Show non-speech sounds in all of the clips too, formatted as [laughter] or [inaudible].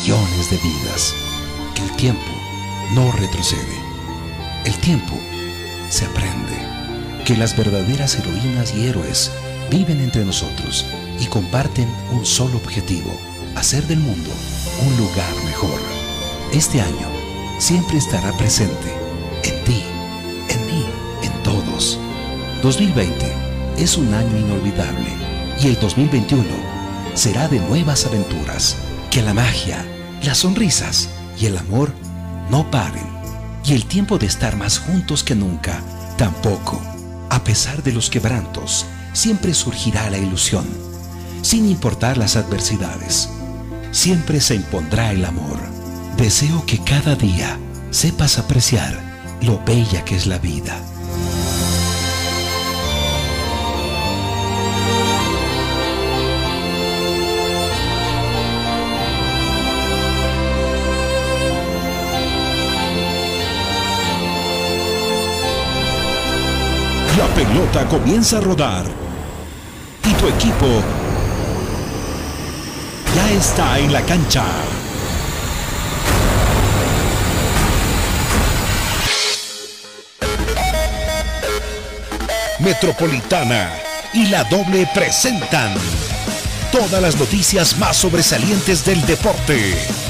millones de vidas. Que el tiempo no retrocede. El tiempo se aprende. Que las verdaderas heroínas y héroes viven entre nosotros y comparten un solo objetivo, hacer del mundo un lugar mejor. Este año siempre estará presente en ti, en mí, en todos. 2020 es un año inolvidable y el 2021 será de nuevas aventuras. Que la magia, las sonrisas y el amor no paren. Y el tiempo de estar más juntos que nunca tampoco. A pesar de los quebrantos, siempre surgirá la ilusión, sin importar las adversidades. Siempre se impondrá el amor. Deseo que cada día sepas apreciar lo bella que es la vida. La pelota comienza a rodar y tu equipo ya está en la cancha. Metropolitana y la doble presentan todas las noticias más sobresalientes del deporte.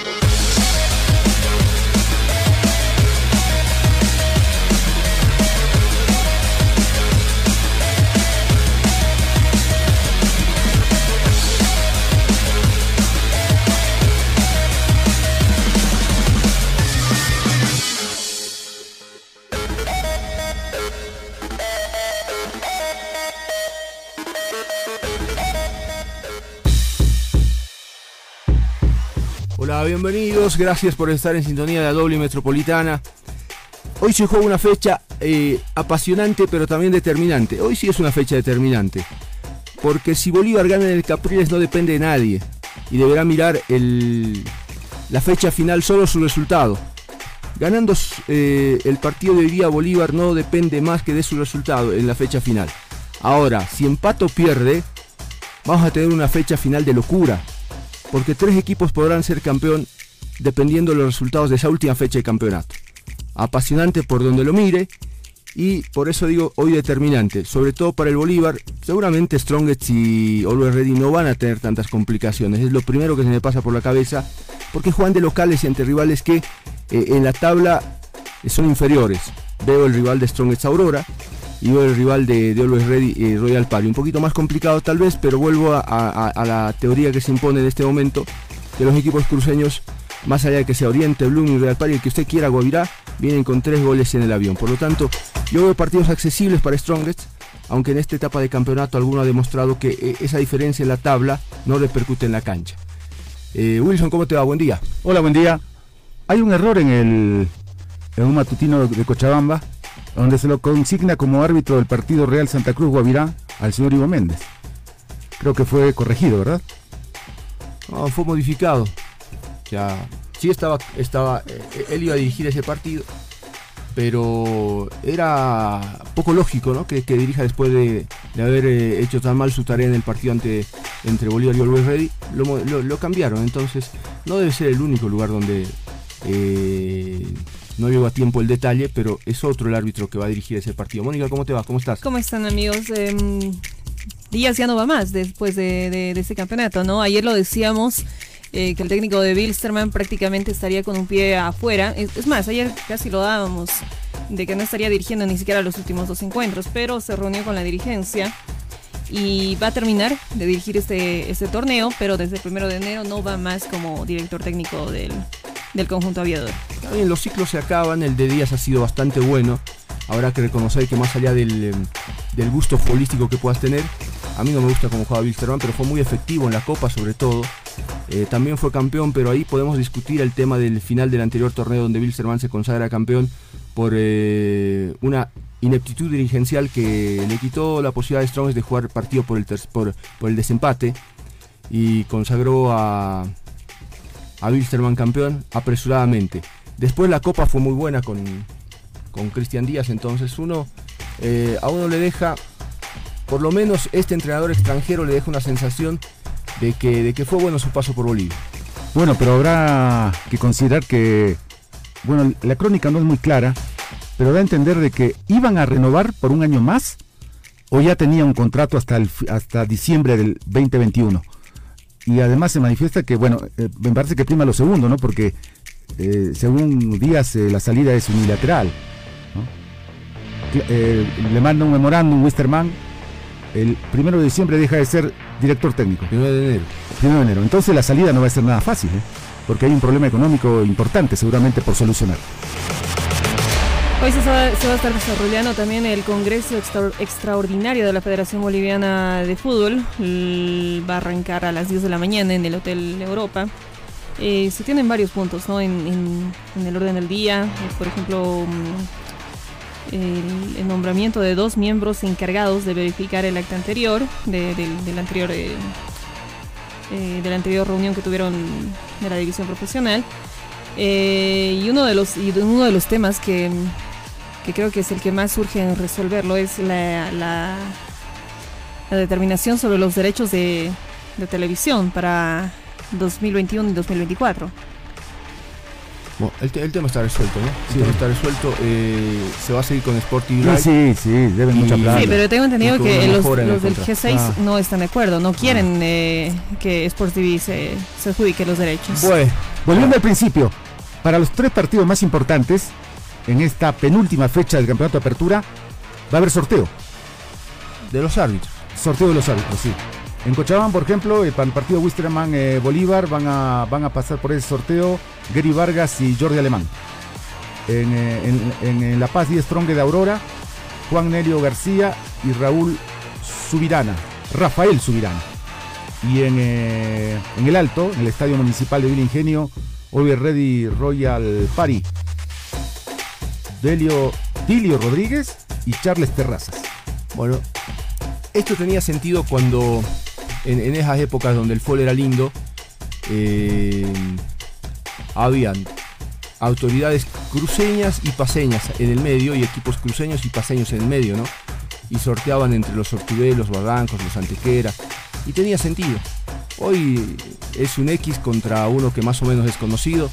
Gracias por estar en sintonía de la doble metropolitana. Hoy se juega una fecha eh, apasionante pero también determinante. Hoy sí es una fecha determinante. Porque si Bolívar gana en el Capriles no depende de nadie. Y deberá mirar la fecha final solo su resultado. Ganando eh, el partido de hoy día Bolívar no depende más que de su resultado en la fecha final. Ahora, si empato pierde, vamos a tener una fecha final de locura porque tres equipos podrán ser campeón dependiendo de los resultados de esa última fecha de campeonato. Apasionante por donde lo mire y por eso digo hoy determinante, sobre todo para el Bolívar. Seguramente Strongest y Always Ready no van a tener tantas complicaciones, es lo primero que se me pasa por la cabeza, porque juegan de locales y ante rivales que eh, en la tabla son inferiores. Veo el rival de Strongest Aurora, y veo el rival de, de Always Ready, eh, Royal Pali. Un poquito más complicado tal vez, pero vuelvo a, la teoría que se impone en este momento de los equipos cruceños, más allá de que sea Oriente, Bloom y Royal Pali, el que usted quiera, Guavirá, vienen con tres goles en el avión. Por lo tanto, yo veo partidos accesibles para Strongest, aunque en esta etapa de campeonato alguno ha demostrado que eh, esa diferencia en la tabla no repercute en la cancha. Eh, Wilson, ¿cómo te va? Buen día. Hola, buen día. Hay un error en el en un matutino de Cochabamba donde se lo consigna como árbitro del partido Real Santa Cruz Guavirá al señor Ivo Méndez. Creo que fue corregido, ¿verdad? No, fue modificado. Ya, sí estaba, estaba, eh, él iba a dirigir ese partido, pero era poco lógico, ¿no? Que, dirija después de, haber eh, hecho tan mal su tarea en el partido ante, entre Bolívar y Always Ready, lo, cambiaron. Entonces, no debe ser el único lugar donde eh, no llegó a tiempo el detalle, pero es otro el árbitro que va a dirigir ese partido. Mónica, ¿cómo te va? ¿Cómo estás? ¿Cómo están amigos? Eh, Díaz ya no va más después de, de, este campeonato, ¿no? Ayer lo decíamos. Eh, que el técnico de Bilsterman prácticamente estaría con un pie afuera. Es, más, ayer casi lo dábamos de que no estaría dirigiendo ni siquiera los últimos dos encuentros, pero se reunió con la dirigencia y va a terminar de dirigir este, este torneo, pero desde el primero de enero no va más como director técnico del, del conjunto aviador. Bien, los ciclos se acaban, el de Díaz ha sido bastante bueno. Habrá que reconocer que más allá del, em, del gusto futbolístico que puedas tener, a mí no me gusta cómo juega Wilstermann, pero fue muy efectivo en la Copa sobre todo. Eh, también fue campeón, pero ahí podemos discutir el tema del final del anterior torneo donde Wilstermann se consagra campeón por eh, una ineptitud dirigencial que le quitó la posibilidad de Strongest de jugar partido por el, por, por el desempate y consagró a, a Wilstermann campeón apresuradamente. Después la Copa fue muy buena con, con Cristian Díaz, entonces uno eh, a uno le deja, por lo menos este entrenador extranjero le deja una sensación de que, de que fue bueno su paso por Bolivia. Bueno, pero habrá que considerar que, bueno, la crónica no es muy clara, pero da a entender de que iban a renovar por un año más o ya tenía un contrato hasta, el, hasta diciembre del 2021. Y además se manifiesta que, bueno, eh, me parece que prima lo segundo, ¿no? Porque eh, según Díaz la salida es unilateral. le manda un memorándum Wisterman el primero de diciembre deja de ser director técnico. Primero de enero. Primero de enero. Entonces la salida no va a ser nada fácil, ¿eh? porque hay un problema económico importante seguramente por solucionar. Hoy se va, a estar desarrollando también el Congreso Extraordinario de la Federación Boliviana de Fútbol. Va a arrancar a las 10 de la mañana en el Hotel Europa. Eh, se tienen varios puntos ¿no? en, el orden del día. Por ejemplo, el, nombramiento de dos miembros encargados de verificar el acta anterior, de, del anterior, eh, de la anterior reunión que tuvieron de la división profesional. Eh, y uno de los y uno de los temas que que creo que es el que más surge en resolverlo, es la, la, determinación sobre los derechos de, televisión para 2021 y 2024. Bueno, el, tema está resuelto, ¿no? Sí. El tema está resuelto. Eh, se va a seguir con Sporting Sí, sí, deben mucha plata. Sí, pero tengo entendido que los, del G6 ah. no están de acuerdo, no quieren ah. eh, que Sport TV se, se adjudique los derechos. Bueno, volviendo al principio, para los tres partidos más importantes, en esta penúltima fecha del campeonato de apertura, va a haber sorteo. De los árbitros. Sorteo de los árbitros, sí. En Cochabamba, por ejemplo, eh, para el partido Wisterman eh, Bolívar van a, van a pasar por ese sorteo Gary Vargas y Jordi Alemán. En, eh, La Paz y Strong de Aurora, Juan Nelio García y Raúl Subirana, Rafael Subirana. Y en, en el Alto, en el Estadio Municipal de Villa Ingenio, Oliver Ready Royal Party, Delio, Dilio Rodríguez y Charles Terrazas. Bueno, esto tenía sentido cuando en, esas épocas donde el fútbol era lindo, eh, habían autoridades cruceñas y paseñas en el medio y equipos cruceños y paseños en el medio, ¿no? Y sorteaban entre los Ortubé, los Barrancos, los Antequera. Y tenía sentido. Hoy es un X contra uno que más o menos es conocido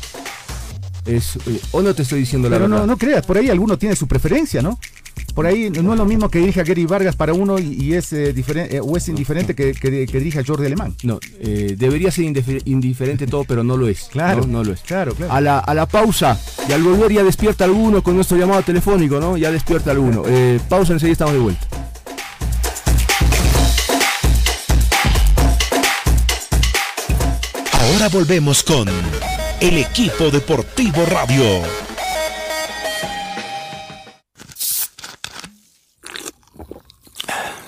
es, eh, o no te estoy diciendo la verdad. No, no creas, por ahí alguno tiene su preferencia, ¿no? Por ahí no es lo mismo que dirija Gary Vargas para uno y, es eh, diferente eh, o es indiferente que, que, dirija Jordi Alemán. No, debería ser indiferente todo, pero no lo es. Claro, no, lo es. Claro, claro. A la, a la pausa y al volver ya despierta alguno con nuestro llamado telefónico, ¿no? Ya despierta alguno. pausa, enseguida estamos de vuelta. Ahora volvemos con el equipo deportivo radio.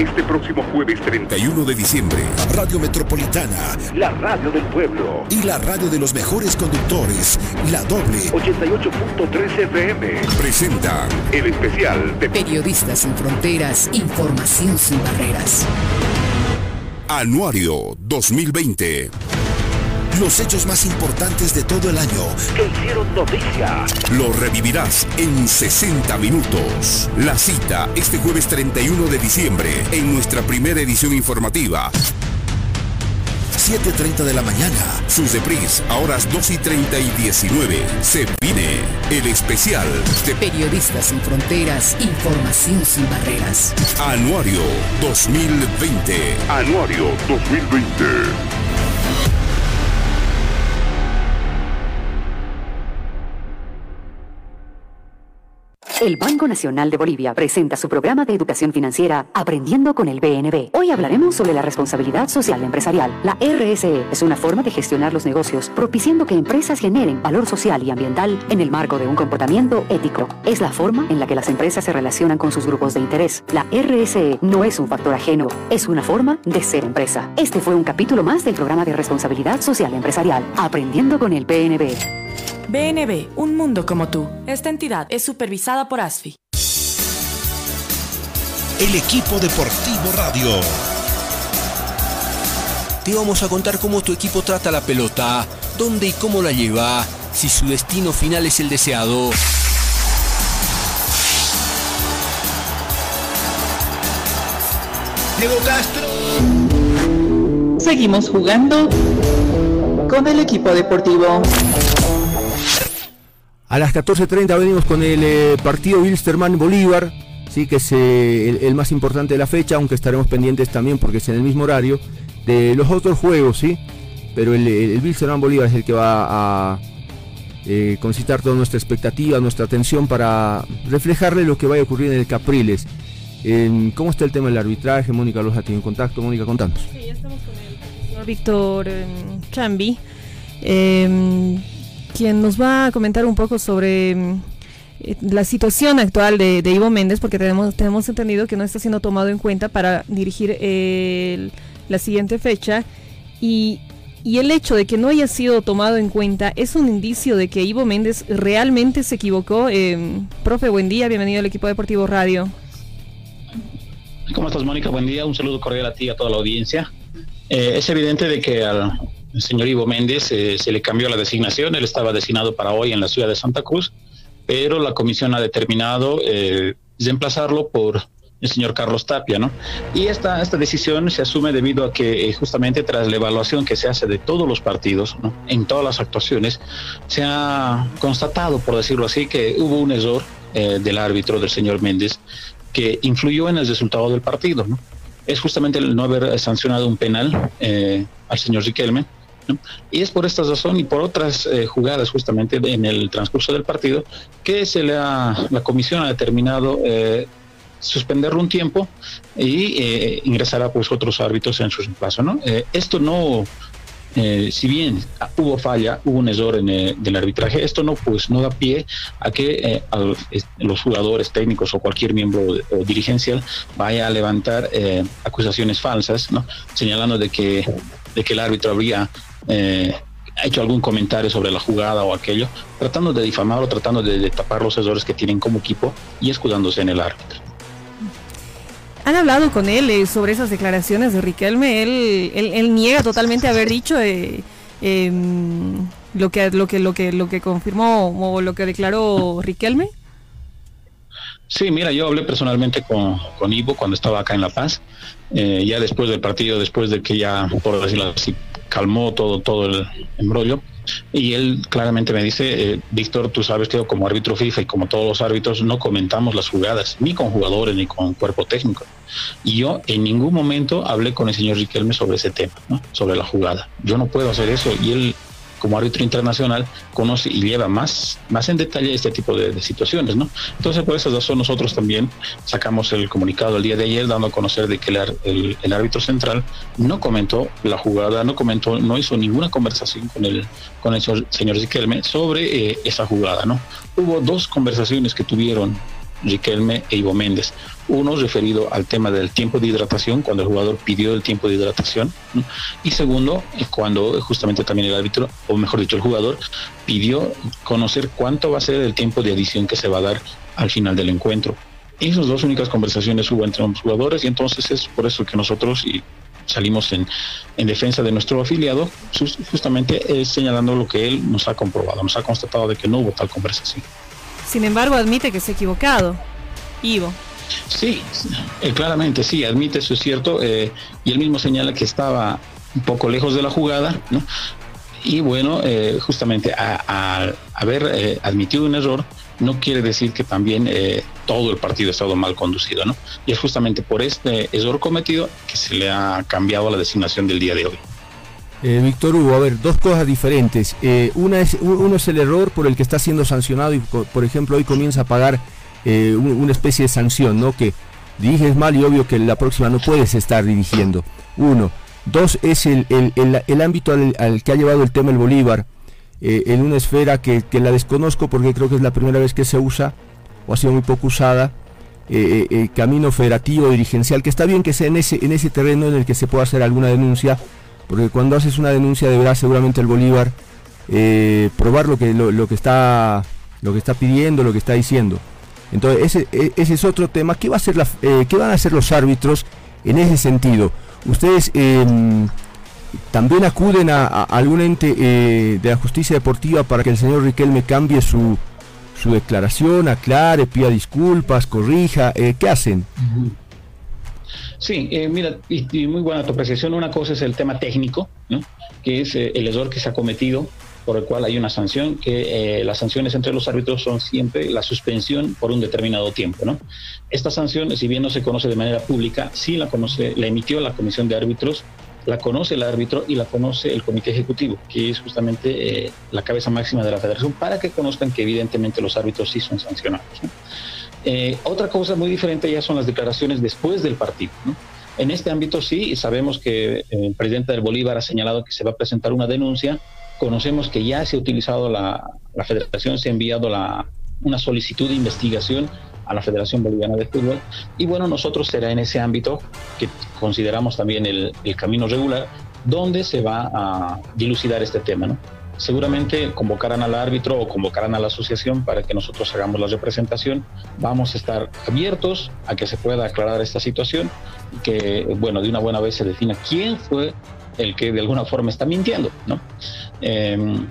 Este próximo jueves 31 de diciembre, Radio Metropolitana, la radio del pueblo. Y la radio de los mejores conductores, la doble. 88.3 FM, presenta el especial de Periodistas sin Fronteras, Información sin Barreras. Anuario 2020 los hechos más importantes de todo el año que hicieron noticia. Lo revivirás en 60 minutos. La cita este jueves 31 de diciembre en nuestra primera edición informativa. 7.30 de la mañana. Sus depris a horas 2 y 30 y 19. Se viene el especial de Periodistas sin Fronteras, Información sin Barreras. Anuario 2020. Anuario 2020. El Banco Nacional de Bolivia presenta su programa de educación financiera Aprendiendo con el BNB. Hoy hablaremos sobre la responsabilidad social empresarial. La RSE es una forma de gestionar los negocios, propiciando que empresas generen valor social y ambiental en el marco de un comportamiento ético. Es la forma en la que las empresas se relacionan con sus grupos de interés. La RSE no es un factor ajeno, es una forma de ser empresa. Este fue un capítulo más del programa de responsabilidad social empresarial Aprendiendo con el BNB. BNB, un mundo como tú. Esta entidad es supervisada por ASFI. El equipo deportivo radio. Te vamos a contar cómo tu equipo trata la pelota, dónde y cómo la lleva, si su destino final es el deseado. Diego Castro. Seguimos jugando con el equipo deportivo. A las 14.30 venimos con el eh, partido Wilstermann Bolívar, sí que es eh, el, más importante de la fecha, aunque estaremos pendientes también porque es en el mismo horario de los otros juegos, sí. Pero el, el, el Wilstermann Bolívar es el que va a eh, concitar toda nuestra expectativa, nuestra atención para reflejarle lo que vaya a ocurrir en el Capriles. ¿Cómo está el tema del arbitraje? Mónica Loja tiene contacto. Mónica, contanos. Sí, ya estamos con el señor Víctor Chambi, eh, quien nos va a comentar un poco sobre mm, eh, la situación actual de, de Ivo Méndez, porque tenemos, tenemos entendido que no está siendo tomado en cuenta para dirigir el- la siguiente fecha. Y, y el hecho de que no haya sido tomado en cuenta es un indicio de que Ivo Méndez realmente se equivocó. Eh, profe, buen día, bienvenido al equipo deportivo radio. ¿Cómo estás, Mónica? Buen día. Un saludo cordial a ti y a toda la audiencia. Eh, es evidente de que al señor Ivo Méndez eh, se le cambió la designación. Él estaba designado para hoy en la ciudad de Santa Cruz, pero la comisión ha determinado eh, reemplazarlo por el señor Carlos Tapia, ¿no? Y esta, esta decisión se asume debido a que eh, justamente tras la evaluación que se hace de todos los partidos, ¿no? en todas las actuaciones, se ha constatado, por decirlo así, que hubo un error eh, del árbitro, del señor Méndez, que influyó en el resultado del partido, ¿no? Es justamente el no haber sancionado un penal al señor Riquelme, Y es por esta razón y por otras eh, jugadas justamente en el transcurso del partido que se le ha, la comisión ha determinado eh, suspenderlo un tiempo y eh, ingresará pues otros árbitros en su reemplazo, ¿no? Eh, esto no eh, si bien hubo falla, hubo un error en el, del arbitraje, esto no pues no da pie a que eh, los jugadores técnicos o cualquier miembro dirigencial vaya a levantar eh, acusaciones falsas, ¿no? señalando de que de que el árbitro habría eh, hecho algún comentario sobre la jugada o aquello, tratando de difamar o tratando de, de tapar los errores que tienen como equipo y escudándose en el árbitro. ¿Han hablado con él eh, sobre esas declaraciones de Riquelme? Él, él, él niega totalmente haber dicho eh, em, lo que lo que lo que lo que confirmó o lo que declaró Riquelme. Sí, mira, yo hablé personalmente con, con Ivo cuando estaba acá en La Paz, eh, ya después del partido, después de que ya, por decirlo así, calmó todo, todo el embrollo, y él claramente me dice, eh, Víctor, tú sabes que yo como árbitro FIFA y como todos los árbitros no comentamos las jugadas, ni con jugadores ni con cuerpo técnico. Y yo en ningún momento hablé con el señor Riquelme sobre ese tema, ¿no? sobre la jugada. Yo no puedo hacer eso y él como árbitro internacional conoce y lleva más, más en detalle este tipo de, situaciones, ¿no? Entonces, por esa razón, nosotros también sacamos el comunicado el día de ayer dando a conocer de que el, el- el árbitro central no comentó la jugada, no comentó, no hizo ninguna conversación con el, con el señor, Riquelme sobre eh, esa jugada, ¿no? Hubo dos conversaciones que tuvieron Riquelme e Ivo Méndez. Uno referido al tema del tiempo de hidratación, cuando el jugador pidió el tiempo de hidratación. Y segundo, cuando justamente también el árbitro, o mejor dicho, el jugador, pidió conocer cuánto va a ser el tiempo de adición que se va a dar al final del encuentro. Esas dos únicas conversaciones hubo entre los jugadores y entonces es por eso que nosotros y salimos en, en defensa de nuestro afiliado, justamente eh, señalando lo que él nos ha comprobado, nos ha constatado de que no hubo tal conversación. Sin embargo, admite que se ha equivocado. Ivo. Sí, eh, claramente sí, admite eso es cierto, eh, y él mismo señala que estaba un poco lejos de la jugada, ¿no? Y bueno, eh, justamente a- a- haber eh, admitido un error no quiere decir que también eh, todo el partido ha estado mal conducido, ¿no? Y es justamente por este error cometido que se le ha cambiado la designación del día de hoy. Eh, Víctor Hugo, a ver, dos cosas diferentes. Eh, una es, uno es el error por el que está siendo sancionado y, por ejemplo, hoy comienza a pagar eh, una especie de sanción, ¿no? Que diriges mal y obvio que la próxima no puedes estar dirigiendo. Uno. Dos, es el, ámbito al, que ha llevado el tema el Bolívar, eh, en una esfera que, la desconozco porque creo que es la primera vez que se usa, o ha sido muy poco usada, eh, camino federativo, dirigencial, que está bien que sea en ese, en ese terreno en el que se pueda hacer alguna denuncia, porque cuando haces una denuncia deberá seguramente el Bolívar probar lo que, lo, que está, lo que está pidiendo, lo que está diciendo. Entonces, ese, e, ese es otro tema. ¿Qué, va a hacer la, eh, ¿Qué van a hacer los árbitros en ese sentido? ¿Ustedes em, también acuden a, algún ente eh, de la justicia deportiva para que el señor Riquelme cambie su, su declaración, aclare, pida disculpas, corrija? Eh, ¿Qué hacen? Sí, mira, y, muy buena tu apreciación. Una cosa es el tema técnico, ¿no? que es el error que se ha cometido por el cual hay una sanción, que eh, las sanciones entre los árbitros son siempre la suspensión por un determinado tiempo. ¿no? Esta sanción, si bien no se conoce de manera pública, sí la conoce, la emitió la Comisión de Árbitros, la conoce el árbitro y la conoce el Comité Ejecutivo, que es justamente eh, la cabeza máxima de la federación, para que conozcan que evidentemente los árbitros sí son sancionados. Eh, otra cosa muy diferente ya son las declaraciones después del partido. En este ámbito sí, sabemos que el presidente del Bolívar ha señalado que se va a presentar una denuncia Conocemos que ya se ha utilizado la, la federación, se ha enviado la, una solicitud de investigación a la Federación Boliviana de Fútbol. Y bueno, nosotros será en ese ámbito que consideramos también el, el camino regular, donde se va a dilucidar este tema. ¿no? Seguramente convocarán al árbitro o convocarán a la asociación para que nosotros hagamos la representación. Vamos a estar abiertos a que se pueda aclarar esta situación y que, bueno, de una buena vez se defina quién fue el que de alguna forma está mintiendo, ¿no? Em,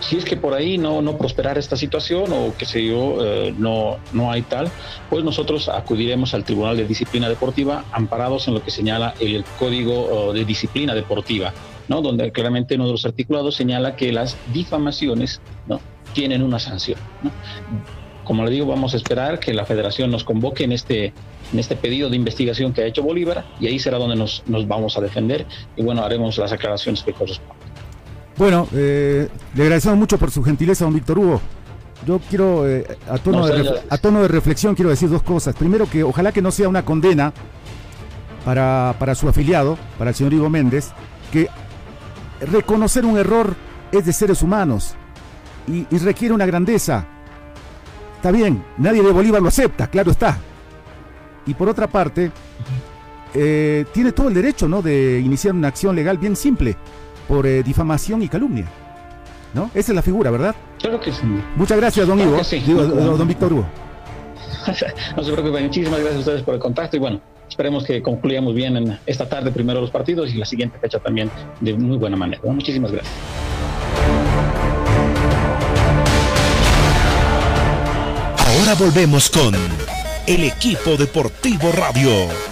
si es que por ahí no, no prosperara esta situación o que sé yo, eh, no, no hay tal, pues nosotros acudiremos al Tribunal de Disciplina Deportiva amparados en lo que señala el Código de Disciplina Deportiva, ¿no? donde claramente uno de los articulados señala que las difamaciones ¿no? tienen una sanción. ¿no? Como le digo, vamos a esperar que la federación nos convoque en este, en este pedido de investigación que ha hecho Bolívar y ahí será donde nos, nos vamos a defender y bueno, haremos las aclaraciones que correspondan. Bueno, eh, le agradecemos mucho por su gentileza, don Víctor Hugo. Yo quiero, eh, a, tono de a tono de reflexión, quiero decir dos cosas. Primero, que ojalá que no sea una condena para, para su afiliado, para el señor Ivo Méndez, que reconocer un error es de seres humanos y, y requiere una grandeza. Está bien, nadie de Bolívar lo acepta, claro está. Y por otra parte, eh, tiene todo el derecho ¿no? de iniciar una acción legal bien simple por eh, difamación y calumnia. ¿No? Esa es la figura, ¿verdad? Claro que sí. Muchas gracias, don Ivo. don Víctor Hugo. [laughs] no se preocupe, muchísimas gracias a ustedes por el contacto y bueno, esperemos que concluyamos bien en esta tarde primero los partidos y la siguiente fecha también de muy buena manera. Muchísimas gracias. Ahora volvemos con el equipo deportivo radio.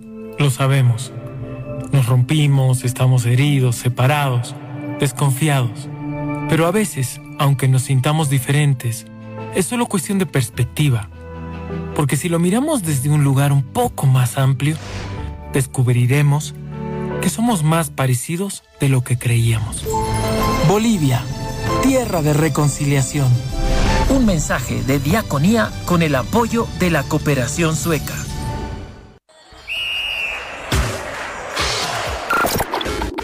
lo sabemos. Nos rompimos, estamos heridos, separados, desconfiados. Pero a veces, aunque nos sintamos diferentes, es solo cuestión de perspectiva. Porque si lo miramos desde un lugar un poco más amplio, descubriremos que somos más parecidos de lo que creíamos. Bolivia Tierra de Reconciliación. Un mensaje de diaconía con el apoyo de la cooperación sueca.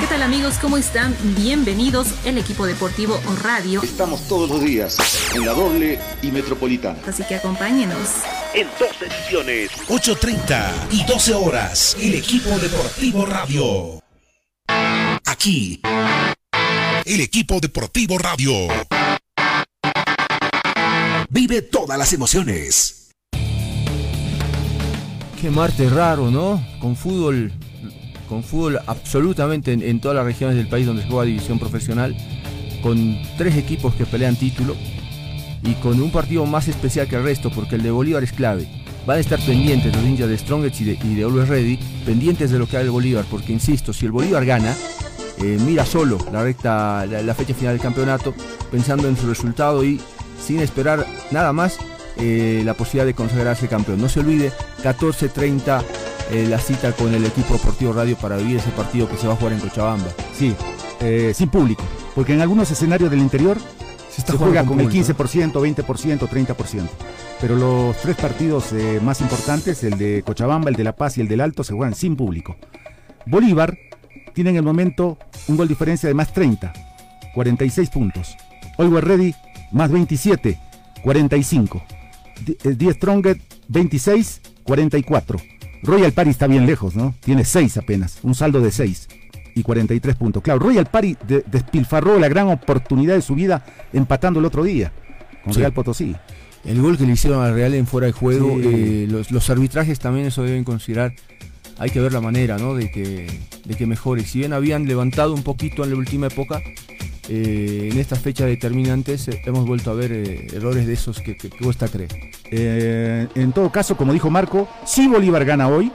¿Qué tal amigos? ¿Cómo están? Bienvenidos el equipo deportivo o radio. Estamos todos los días en la doble y metropolitana. Así que acompáñenos. En dos ediciones, 8.30 y 12 horas, el equipo deportivo radio. Aquí El equipo deportivo radio. Vive todas las emociones. Qué martes raro, ¿no? Con fútbol, con fútbol absolutamente en, todas las regiones del país donde se juega división profesional, con tres equipos que pelean título y con un partido más especial que el resto, porque el de Bolívar es clave. Van a estar pendientes los ninjas de Strongest y de, y de Always Ready, pendientes de lo que haga el Bolívar, porque insisto, si el Bolívar gana, eh, mira solo la recta, la, la fecha final del campeonato, pensando en su resultado y sin esperar nada más eh, la posibilidad de consagrarse campeón. No se olvide, 14.30 eh, la cita con el equipo deportivo radio para vivir ese partido que se va a jugar en Cochabamba. Sí, eh, sin público, porque en algunos escenarios del interior se, está juega jugando con, con el público, 15%, 20%, 30%. Pero los tres partidos eh, más importantes, el de Cochabamba, el de La Paz y el del Alto, se juegan sin público. Bolívar tiene en el momento un gol diferencia de más 30, 46 puntos. Always Ready más 27, 45. Di- eh, Die Strongest 26, 44. Royal Party está bien lejos, ¿no? Tiene 6 apenas, un saldo de 6 y 43 puntos. Claro, Royal Party de- despilfarró la gran oportunidad de su vida empatando el otro día con Sí. Real Potosí. El gol que le hicieron al Real en fuera de juego, Sí. eh, los, los arbitrajes también eso deben considerar. Hay que ver la manera, ¿no? De que, de que mejore. Si bien habían levantado un poquito en la última época, eh, en estas fechas determinantes eh, hemos vuelto a ver eh, errores de esos que, que- que cuesta creer. Eh, en todo caso, como dijo Marco, si Bolívar gana hoy,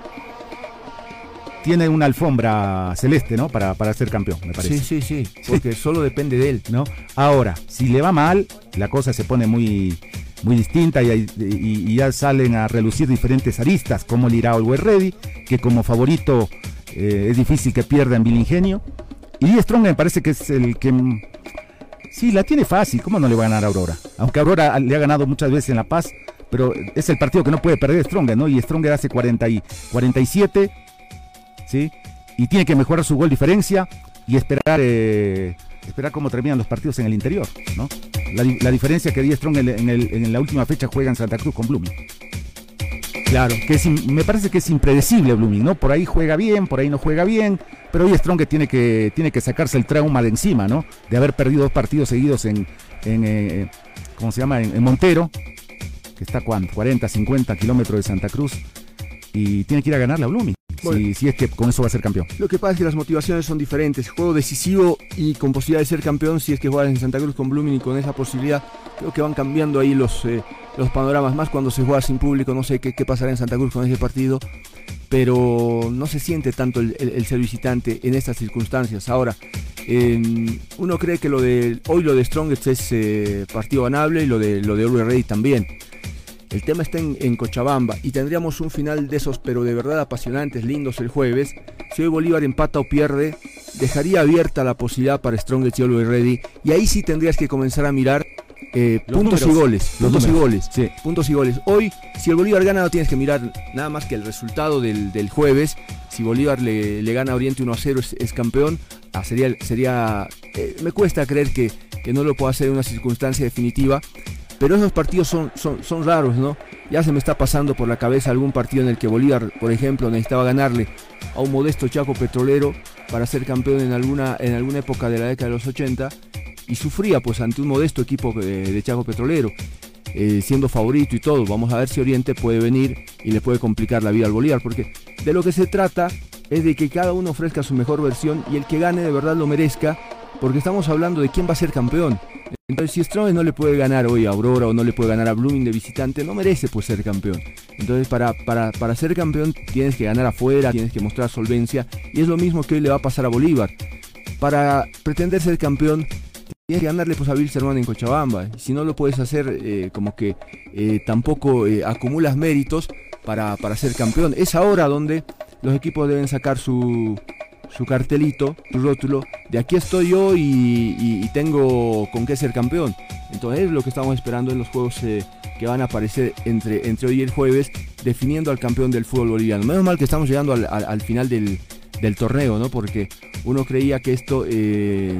tiene una alfombra celeste, ¿no? Para, para ser campeón, me parece. Sí, sí, sí, porque solo depende de él. ¿no? Ahora, si le va mal, la cosa se pone muy, muy distinta y, ya salen a relucir diferentes aristas, como irá a Always Ready, que como favorito eh, es difícil que pierda en Bilingenio. Y Strong me parece que es el que... mm, Sí, la tiene fácil, ¿cómo no le va a ganar a Aurora? Aunque Aurora le ha ganado muchas veces en La Paz, pero es el partido que no puede perder Stronger, ¿no? Y Stronger hace 40 y 47, ¿sí? Y tiene que mejorar su gol diferencia y esperar eh, esperar cómo terminan los partidos en el interior, ¿no? La, di- la diferencia que Die Strong en, el- en el- en la última fecha juega en Santa Cruz con Blooming. Claro, que es me parece que es impredecible Blooming, ¿no? Por ahí juega bien, por ahí no juega bien, pero hoy Strong tiene que, tiene que sacarse el trauma de encima, ¿no? De haber perdido dos partidos seguidos en, en eh, ¿cómo se llama? En, en Montero, que está cuánto, 40, 50 kilómetros de Santa Cruz, y tiene que ir a ganarle a Blooming, Bueno. si, si es que con eso va a ser campeón. Lo que pasa es que las motivaciones son diferentes. Juego decisivo y con posibilidad de ser campeón si es que juegas en Santa Cruz con Blooming y con esa posibilidad. Creo que van cambiando ahí los, eh, los panoramas más cuando se juega sin público. No sé qué, qué pasará en Santa Cruz con ese partido. Pero no se siente tanto el, el- el ser visitante en estas circunstancias. Ahora, eh, uno cree que lo de hoy lo de Strongest es eh, partido ganable y lo de lo de Ready también. El tema está en, en Cochabamba y tendríamos un final de esos, pero de verdad apasionantes, lindos el jueves. Si hoy Bolívar empata o pierde, dejaría abierta la posibilidad para Strongest y Always Ready. Y ahí sí tendrías que comenzar a mirar eh, puntos y goles. Los Puntos y goles. Puntos y goles. Hoy, si el Bolívar gana, no tienes que mirar nada más que el resultado del, del jueves. Si Bolívar le, le gana a Oriente 1 a 0, es, es campeón. Ah, sería, sería eh, me cuesta creer que, que no lo pueda hacer en una circunstancia definitiva. Pero esos partidos son, son, son raros, ¿no? Ya se me está pasando por la cabeza algún partido en el que Bolívar, por ejemplo, necesitaba ganarle a un modesto Chaco Petrolero para ser campeón en alguna, en alguna época de la década de los 80 y sufría pues ante un modesto equipo de, Chaco Petrolero, eh, siendo favorito y todo. Vamos a ver si Oriente puede venir y le puede complicar la vida al Bolívar, porque de lo que se trata es de que cada uno ofrezca su mejor versión y el que gane de verdad lo merezca, porque estamos hablando de quién va a ser campeón. Entonces, si Strong no le puede ganar hoy a Aurora o no le puede ganar a Blooming de visitante, no merece pues ser campeón. Entonces, para, para, para ser campeón tienes que ganar afuera, tienes que mostrar solvencia, y es lo mismo que hoy le va a pasar a Bolívar. Para pretender ser campeón, tienes que ganarle pues a Wilstermann en Cochabamba. Si no lo puedes hacer, eh, como que eh, tampoco eh, acumulas méritos para, para ser campeón. Es ahora donde los equipos deben sacar su, su cartelito, su rótulo, de aquí estoy yo y, tengo con qué ser campeón. Entonces es lo que estamos esperando en los juegos eh, que van a aparecer entre, entre hoy y el jueves, definiendo al campeón del fútbol boliviano. Menos mal que estamos llegando al, al- al final del, del torneo, ¿no? Porque uno creía que esto eh,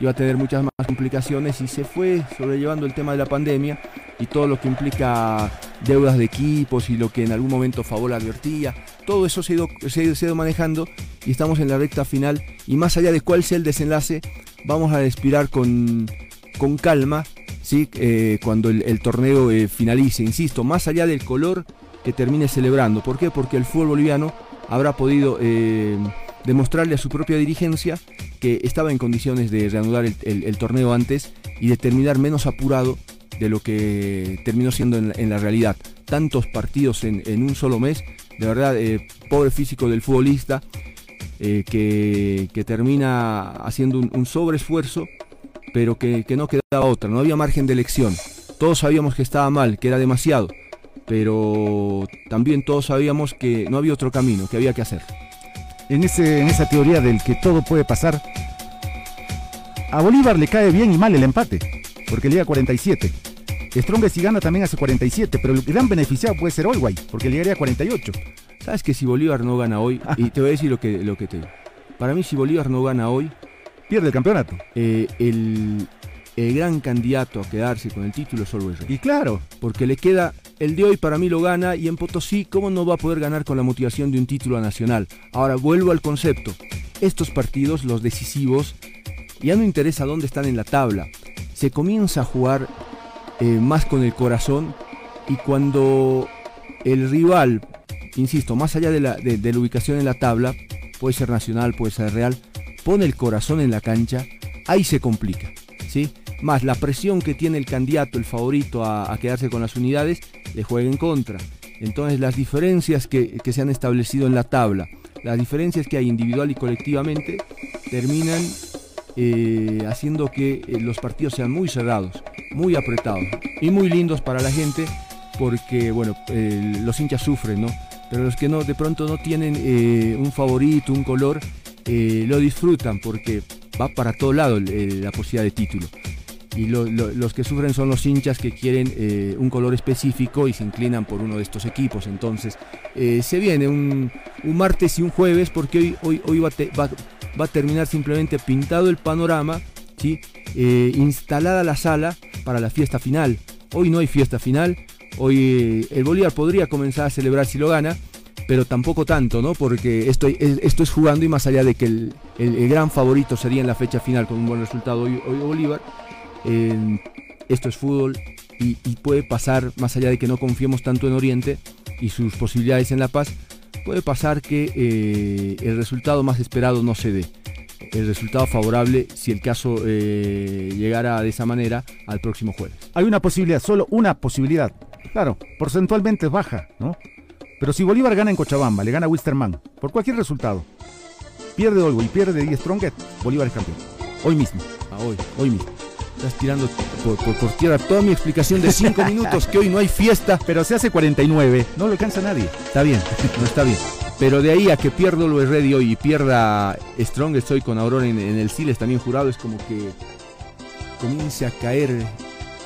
iba a tener muchas más complicaciones y se fue sobrellevando el tema de la pandemia y todo lo que implica deudas de equipos y lo que en algún momento Favol advertía. Todo eso se ha, ido, manejando y estamos en la recta final y más allá de cuál sea el desenlace, vamos a respirar con, calma, ¿sí? Eh, cuando el, el torneo eh, finalice, insisto, más allá del color que termine celebrando. ¿Por qué? Porque el fútbol boliviano habrá podido eh, demostrarle a su propia dirigencia que estaba en condiciones de reanudar el, torneo antes y de terminar menos apurado de lo que terminó siendo en, la- realidad. Tantos partidos en, un solo mes, de verdad, eh, pobre físico del futbolista, eh, que, termina haciendo un, sobreesfuerzo, pero que no quedaba otra, no había margen de elección. Todos sabíamos que estaba mal, que era demasiado, pero también todos sabíamos que no había otro camino, que había que hacer. En, ese, en esa teoría del que todo puede pasar, a Bolívar le cae bien y mal el empate, porque le llega a 47. Strongest si gana también hace 47, pero el gran beneficiado puede ser Olway, porque llegaría a 48. Sabes que si Bolívar no gana hoy, [laughs] y te voy a decir lo que, lo que te digo. Para mí, si Bolívar no gana hoy, pierde el campeonato. el, el gran candidato a quedarse con el título es Ready. Y claro. Porque le queda, el de hoy para mí lo gana, y en Potosí, ¿cómo no va a poder ganar con la motivación de un título nacional? Ahora, vuelvo al concepto. Estos partidos, los decisivos, ya no interesa dónde están en la tabla. Se comienza a jugar eh, más con el corazón y cuando el rival, insisto, más allá de la, de- de la ubicación en la tabla, puede ser nacional, puede ser real, pone el corazón en la cancha, ahí se complica. ¿sí? Más la presión que tiene el candidato, el favorito a, quedarse con las unidades, le juega en contra. Entonces las diferencias que, que se han establecido en la tabla, las diferencias que hay individual y colectivamente, terminan eh, haciendo que eh, los partidos sean muy cerrados, muy apretados y muy lindos para la gente, porque bueno, los hinchas sufren, ¿no? Pero los que no, de pronto no tienen eh, un favorito, un color, lo disfrutan porque va para todo lado la posibilidad de título. Y lo- lo- los que sufren son los hinchas que quieren eh, un color específico y se inclinan por uno de estos equipos. Entonces, eh, se viene un, un martes y un jueves porque hoy, hoy, hoy va, va- va a terminar simplemente pintado el panorama, ¿sí? Eh, instalada la sala para la fiesta final. Hoy no hay fiesta final. Hoy el Bolívar podría comenzar a celebrar si lo gana, pero tampoco tanto, ¿no? Porque esto, es- esto es jugando y más allá de que el, el- el gran favorito sería en la fecha final con un buen resultado hoy, hoy Bolívar, eh, esto es fútbol y, y puede pasar, más allá de que no confiemos tanto en Oriente y sus posibilidades en La Paz, puede pasar que eh, el resultado más esperado no se dé. El resultado favorable, si el caso eh, llegara de esa manera, al próximo jueves. Hay una posibilidad, solo una posibilidad. Claro, porcentualmente es baja, ¿no? Pero si Bolívar gana en Cochabamba, le gana a Wisterman, por cualquier resultado, pierde Olgo y pierde Die Strongest, Bolívar es campeón. Hoy mismo. A hoy, hoy mismo. Estás tirando por, por- por tierra toda mi explicación de 5 [laughs] minutos, que hoy no hay fiesta. Pero se hace 49, no lo alcanza nadie. Está bien, [laughs] no está bien. Pero de ahí a que pierdo lo Ready hoy y pierda Strong estoy con Aurora en, en el Siles también jurado, es como que comience a caer,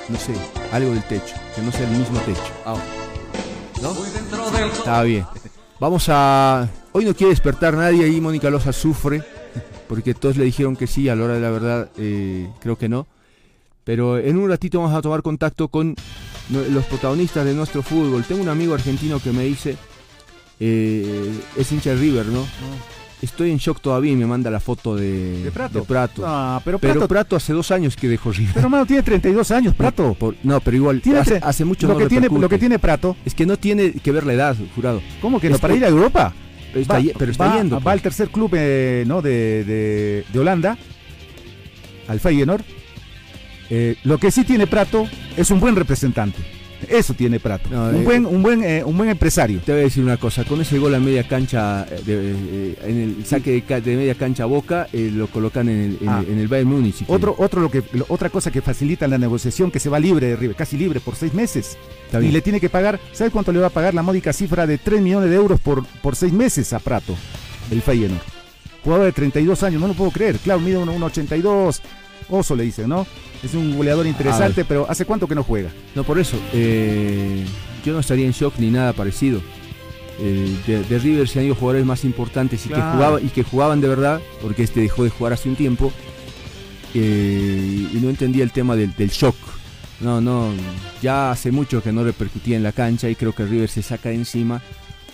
no sé, algo del techo, que no sea el mismo techo. ¿No? Está bien. Vamos a... Hoy no quiere despertar nadie ahí, Mónica Loza sufre, [laughs] porque todos le dijeron que sí, a la hora de la verdad eh, creo que no. Pero en un ratito vamos a tomar contacto con los protagonistas de nuestro fútbol. Tengo un amigo argentino que me dice, eh, es hincha de River, ¿no? Estoy en shock todavía y me manda la foto de, ¿De Prato? de Prato. No, pero Pero Prato- Prato hace dos años que dejó River. Pero hermano, tiene 32 años, Prato. Por- no, pero igual, Tiene hace, hace mucho lo no que tiene. Lo que tiene Prato, Es que no tiene que ver la edad, jurado. ¿cómo que no? Es Para por- ir a Europa. Pero está, va, pero está va- yendo. Va pues. al tercer club eh, ¿no? de, de- de Holanda, al Feyenoord. Eh, lo que sí tiene Prato es un buen representante. Eso tiene Prato. No, un, eh, buen, un, buen, eh, un buen empresario. Te voy a decir una cosa, con ese gol a media cancha, de- eh, en el saque de, media cancha a Boca, lo colocan en el, Ah. en el Bayern Múnich. si Otro, otro lo que, lo- otra cosa que facilita la negociación, que se va libre de River, casi libre por seis meses. Está y le tiene que pagar, ¿sabes cuánto le va a pagar la módica cifra de 3 millones de euros por, por seis meses a Prato, el Feyenoord? Jugador de 32 años, no lo puedo creer. Claro, mide 1,82. Oso le dicen, ¿no? Es un goleador interesante, pero ¿hace cuánto que no juega? No, por eso, eh, yo no estaría en shock ni nada parecido. Eh, de, de River se han ido jugadores más importantes y, Claro. que jugaban, y que jugaban de verdad, porque este dejó de jugar hace un tiempo, eh, y no entendía el tema del, del shock. No, no, ya hace mucho que no repercutía en la cancha y creo que River se saca de encima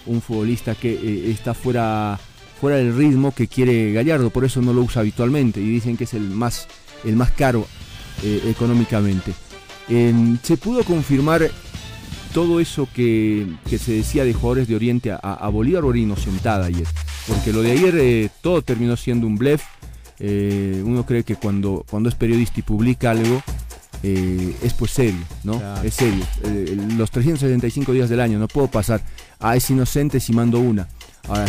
un futbolista que eh, está fuera, fuera del ritmo que quiere Gallardo, por eso no lo usa habitualmente y dicen que es el más, el más caro eh, económicamente. se pudo confirmar todo eso que, se decía de jugadores de Oriente a, Bolívar o era inocentada ayer, porque lo de ayer eh, todo terminó siendo un blef. Eh, uno cree que cuando, cuando es periodista y publica algo, es pues serio, ¿no? Es serio. los 375 días del año, no puedo pasar, a es inocente si mando una. Ahora,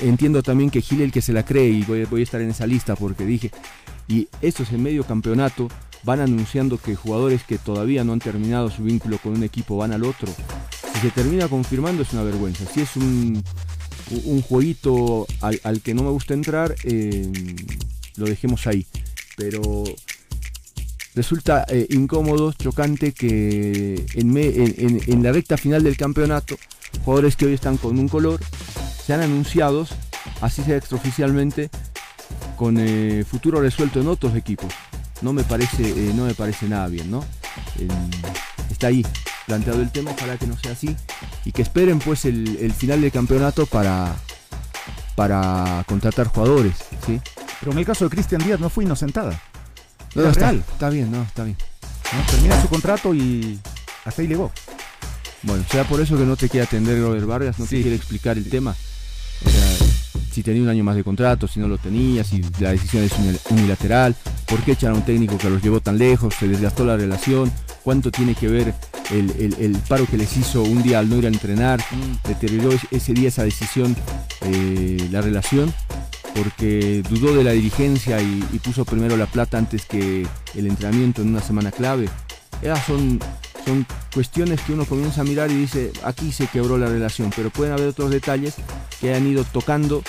entiendo también que Gil el que se la cree y voy, voy, a estar en esa lista porque dije, y esto es en medio campeonato, van anunciando que jugadores que todavía no han terminado su vínculo con un equipo van al otro. Si se termina confirmando es una vergüenza. Si es un, un jueguito al, que no me gusta entrar, eh, lo dejemos ahí. Pero resulta eh, incómodo, chocante que en, en, la recta final del campeonato, jugadores que hoy están con un color, sean anunciados, así sea extraoficialmente, con eh, futuro resuelto en otros equipos no me parece, eh, no me parece nada bien, ¿no? está ahí planteado el tema, ojalá que no sea así y que esperen pues el, final del campeonato para, para contratar jugadores, ¿sí? Pero en el caso de Cristian Díaz no fue inocentada. No, está, está bien, no, está bien. Termina su contrato y hasta ahí llegó. Bueno, sea por eso que no te quiere atender Robert Vargas, no te quiere explicar el tema si tenía un año más de contrato, si no lo tenía, si la decisión es unilateral, por qué echar a un técnico que los llevó tan lejos, se desgastó la relación, cuánto tiene que ver el, paro que les hizo un día al no ir a entrenar, mm. deterioró ese día esa decisión eh, la relación, porque dudó de la dirigencia y, puso primero la plata antes que el entrenamiento en una semana clave. Esas son, son cuestiones que uno comienza a mirar y dice, aquí se quebró la relación, pero pueden haber otros detalles que han ido tocando,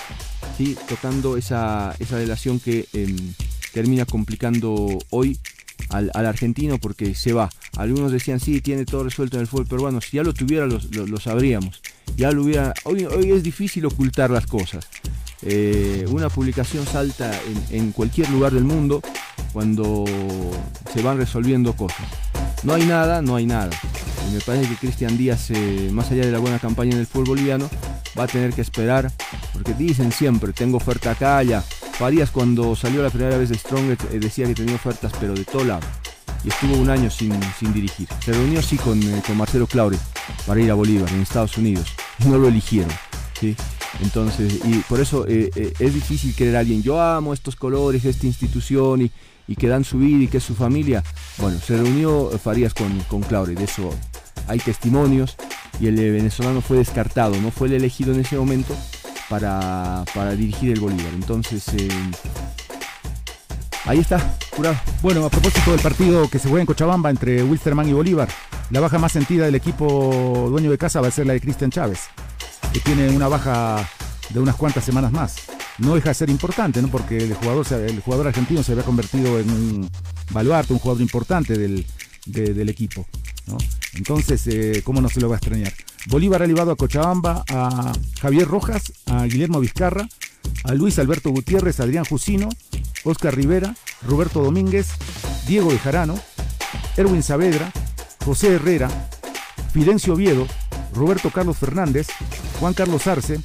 ¿sí? tocando esa, relación que em, termina complicando hoy al, argentino porque se va. Algunos decían, sí, tiene todo resuelto en el fútbol peruano. Si ya lo tuviera, lo, sabríamos. Ya lo hubiera. Hoy, hoy, es difícil ocultar las cosas. Eh, una publicación salta en, cualquier lugar del mundo cuando se van resolviendo cosas. No hay nada, no hay nada. Y me parece que Cristian Díaz, eh, más allá de la buena campaña en el fútbol boliviano, va a tener que esperar, porque dicen siempre, tengo oferta acá, allá. Farías cuando salió la primera vez de Strong eh, decía que tenía ofertas, pero de todo lado. Y estuvo un año sin, dirigir. Se reunió sí con, eh, con Marcelo Claure para ir a Bolívar, en Estados Unidos. No lo eligieron. ¿sí? Entonces, y por eso es difícil querer a alguien. Yo amo estos colores, esta institución y, y que dan su vida y que es su familia. Bueno, se reunió Farías con, con Claure, de eso hay testimonios y el venezolano fue descartado, no fue el elegido en ese momento para, dirigir el Bolívar. Entonces, eh, ahí está, curado. Bueno, a propósito del partido que se juega en Cochabamba entre Wilstermann y Bolívar, la baja más sentida del equipo dueño de casa va a ser la de Cristian Chávez, que tiene una baja de unas cuantas semanas más. No deja de ser importante, ¿no? porque el jugador, el jugador argentino se había convertido en un baluarte, un jugador importante del, del equipo. Entonces, eh, ¿cómo no se lo va a extrañar? Bolívar ha llevado a Cochabamba a Javier Rojas, a Guillermo Vizcarra, a Luis Alberto Gutiérrez, Adrián Jusino, Oscar Rivera, Roberto Domínguez, Diego Bejarano, Erwin Saavedra, José Herrera, Fidencio Oviedo, Roberto Carlos Fernández, Juan Carlos Arce,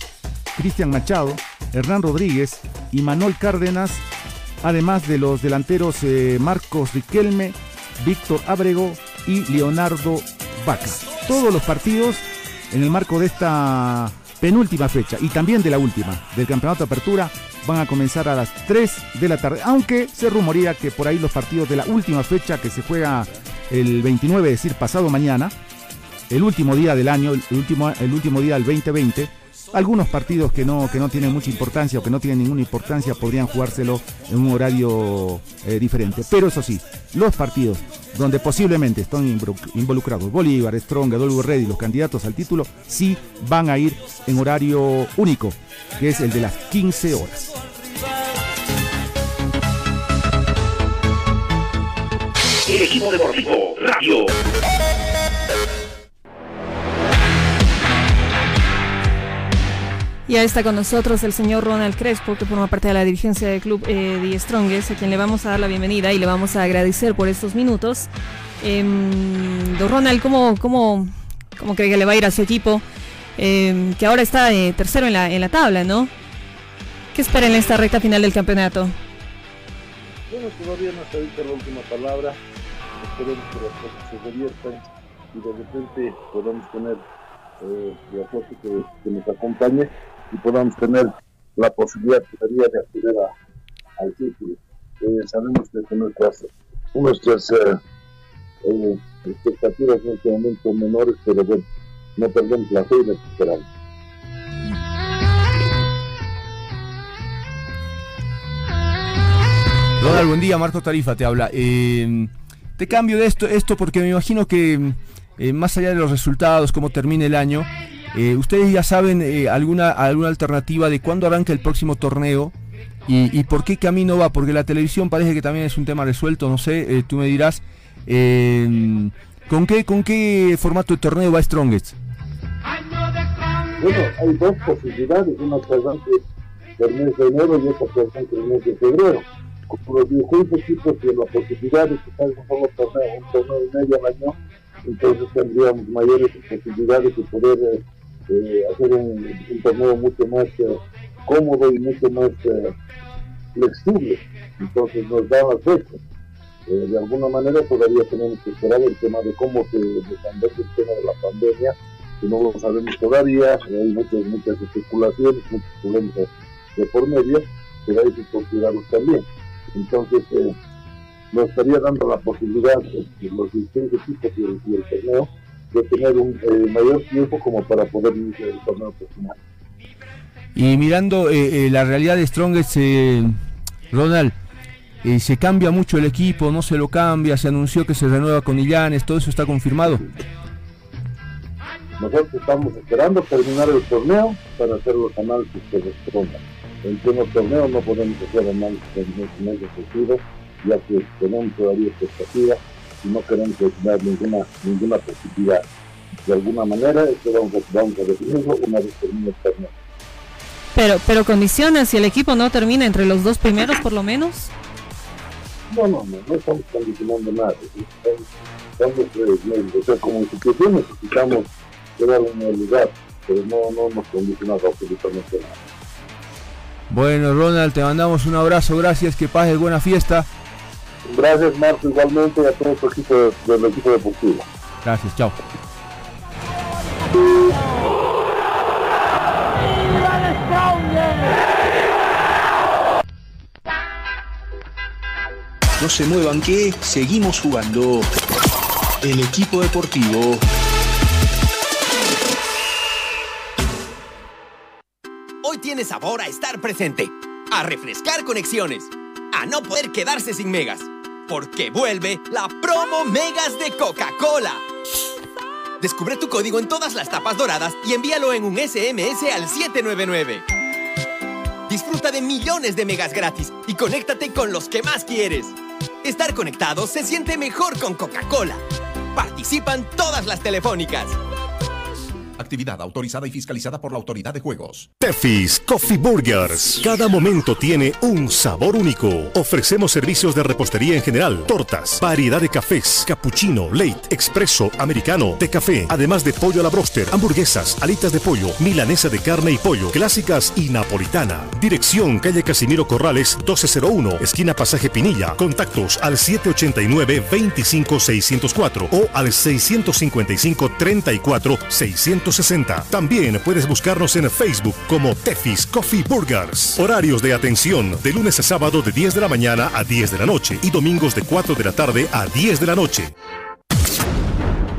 Cristian Machado, Hernán Rodríguez y Manuel Cárdenas, además de los delanteros eh, Marcos Riquelme, Víctor Abrego y Leonardo Vaca. Todos los partidos en el marco de esta penúltima fecha y también de la última del Campeonato Apertura van a comenzar a las 3 de la tarde, aunque se rumorea que por ahí los partidos de la última fecha que se juega el 29, es decir, pasado mañana, el último día del año, el último, el último día del 2020, algunos partidos que no, que no tienen mucha importancia o que no tienen ninguna importancia podrían jugárselo en un horario eh, diferente. Pero eso sí, los partidos donde posiblemente están involucrados Bolívar, Strong, Adolfo Red y los candidatos al título, sí van a ir en horario único, que es el de las 15 horas. El equipo deportivo Radio. Ya está con nosotros el señor Ronald Crespo, que forma parte de la dirigencia del club eh, The Strongest, a quien le vamos a dar la bienvenida y le vamos a agradecer por estos minutos. Em, don Ronald, ¿cómo, cómo, cómo cree que le va a ir a su equipo? Em, que ahora está eh, tercero en la, en la tabla, ¿no? ¿Qué espera en esta recta final del campeonato? Bueno, todavía no está dicha la última palabra. Esperemos que las cosas se reviertan y de repente podamos tener eh, la que, que, nos acompañe y podamos tener la posibilidad todavía de acceder a, al círculo. Eh, sabemos que nuestras, nuestras eh, eh, expectativas en este momento menores, pero bueno, no perdemos la fe y la esperanza. Ronald, buen día, Marco Tarifa te habla. Te cambio de esto, esto porque me imagino que más allá de los resultados, cómo termine el año, eh, ustedes ya saben eh, alguna, alguna alternativa de cuándo arranca el próximo torneo y, y, por qué camino va, porque la televisión parece que también es un tema resuelto, no sé, tú me dirás, ¿con, qué, ¿con qué formato de torneo va Strongest? Bueno, hay dos posibilidades, una que arranque el mes de enero y otra que arranque el mes de febrero. Como los 16 equipos y la posibilidad de que salga un solo torneo, un torneo y medio año, entonces tendríamos mayores posibilidades de poder eh, eh, hacer un, un, torneo mucho más eh, cómodo y mucho más flexible. Entonces nos da más fechas. de alguna manera todavía tenemos que esperar el tema de cómo se desenvuelve el tema de la pandemia, que no lo sabemos todavía, hay muchas, muchas especulaciones, muchos problemas de por medio, pero hay que considerarlos también. Entonces, eh, nos estaría dando la posibilidad, eh, los 16 equipos y el, torneo, de tener un eh, mayor tiempo como para poder iniciar el torneo profesional. Y mirando eh, la realidad de Strongest, Ronald, se cambia mucho el equipo, no se lo cambia, se anunció que se renueva con Illanes, todo eso está confirmado. Nosotros estamos esperando terminar el torneo para hacer los análisis que respondan en pleno torneo no podemos hacer análisis en ese sentido, ya que tenemos todavía expectativas y no queremos tener ninguna, ninguna posibilidad. De alguna manera, esto vamos a, vamos a definirlo una vez termine el torneo. Pero, pero condiciona si el equipo no termina entre los dos primeros, por lo menos. No, no, no, no estamos condicionando nada. Estamos, estamos o sea, como institución necesitamos quedar en el lugar, pero no, no hemos condicionado absolutamente nada. Bueno, Ronald, te mandamos un abrazo, gracias, que pases buena fiesta. Gracias, Marco, igualmente a todo tu equipo del equipo deportivo. Gracias, chao. No se muevan que seguimos jugando. El equipo deportivo tiene sabor a estar presente, a refrescar conexiones, a no poder quedarse sin megas, porque vuelve la promo Megas de Coca-Cola. Descubre tu código en todas las tapas doradas y envíalo en un SMS al 799. Disfruta de millones de megas gratis y conéctate con los que más quieres. Estar conectado se siente mejor con Coca-Cola. Participan todas las telefónicas. Actividad autorizada y fiscalizada por la Autoridad de Juegos. Tefis Coffee Burgers. Cada momento tiene un sabor único. Ofrecemos servicios de repostería en general, tortas, variedad de cafés, cappuccino, late, expreso, americano, de café, además de pollo a la broster, hamburguesas, alitas de pollo, milanesa de carne y pollo, clásicas y napolitana. Dirección calle Casimiro Corrales 1201, esquina Pasaje Pinilla. Contactos al 789 25604 o al 655 34 600 60. También puedes buscarnos en Facebook como Tefis Coffee Burgers. Horarios de atención de lunes a sábado de 10 de la mañana a 10 de la noche y domingos de 4 de la tarde a 10 de la noche.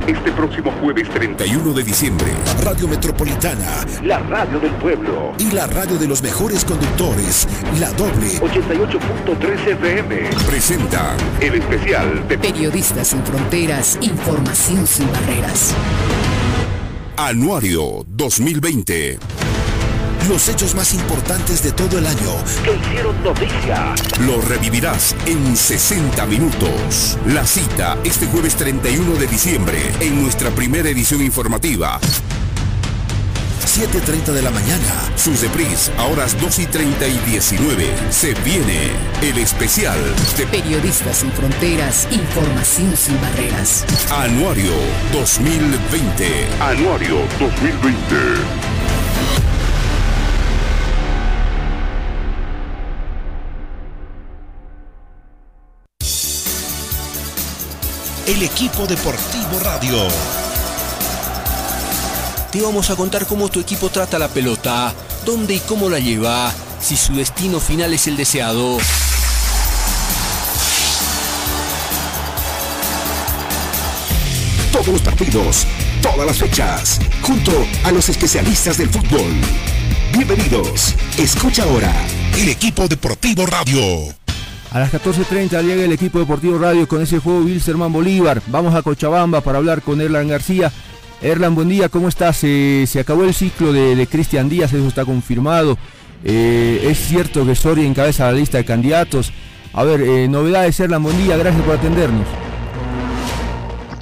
Este próximo jueves 31 de diciembre, Radio Metropolitana, la radio del pueblo y la radio de los mejores conductores, la doble 88.3 FM, presenta el especial de Periodistas sin Fronteras, Información sin Barreras. Anuario 2020. Los hechos más importantes de todo el año que hicieron noticia. Lo revivirás en 60 minutos. La cita este jueves 31 de diciembre en nuestra primera edición informativa. 7.30 de la mañana. Sus repris a horas 2 y 30 y 19. Se viene el especial de Periodistas sin Fronteras, Información sin Barreras. Anuario 2020. Anuario 2020. el equipo deportivo radio. Te vamos a contar cómo tu equipo trata la pelota, dónde y cómo la lleva, si su destino final es el deseado. Todos los partidos, todas las fechas, junto a los especialistas del fútbol. Bienvenidos. Escucha ahora el equipo deportivo radio. A las 14.30 llega el equipo deportivo radio con ese juego Wilstermann Bolívar. Vamos a Cochabamba para hablar con Erlan García. Erlan, buen día, ¿cómo estás? Se acabó el ciclo de, Cristian Díaz, eso está confirmado. Eh, es cierto que Soria encabeza la lista de candidatos. A ver, eh, novedades, Erlan, buen día, gracias por atendernos.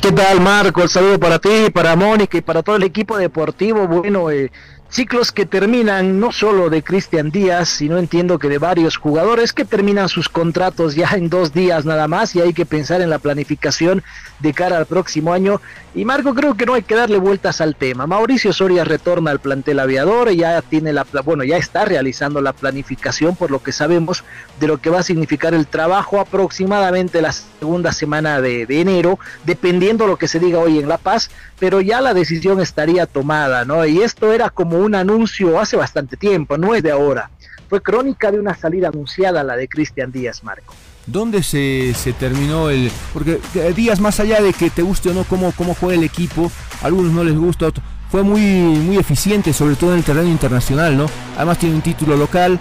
¿Qué tal, Marco? El saludo para ti, para Mónica y para todo el equipo deportivo. Bueno, eh, Ciclos que terminan no solo de Cristian Díaz, sino entiendo que de varios jugadores que terminan sus contratos ya en dos días nada más y hay que pensar en la planificación de cara al próximo año. Y Marco, creo que no hay que darle vueltas al tema. Mauricio Soria retorna al plantel aviador, ya tiene la bueno, ya está realizando la planificación por lo que sabemos de lo que va a significar el trabajo aproximadamente la segunda semana de enero, dependiendo lo que se diga hoy en La Paz, pero ya la decisión estaría tomada, ¿no? Y esto era como un anuncio hace bastante tiempo, no es de ahora. Fue crónica de una salida anunciada, la de Cristian Díaz, Marco. ¿Dónde se, terminó el...? Porque eh, Díaz, más allá de que te guste o no cómo, cómo juega el equipo, a algunos no les gusta, fue muy, muy eficiente, sobre todo en el terreno internacional, ¿no? Además tiene un título local,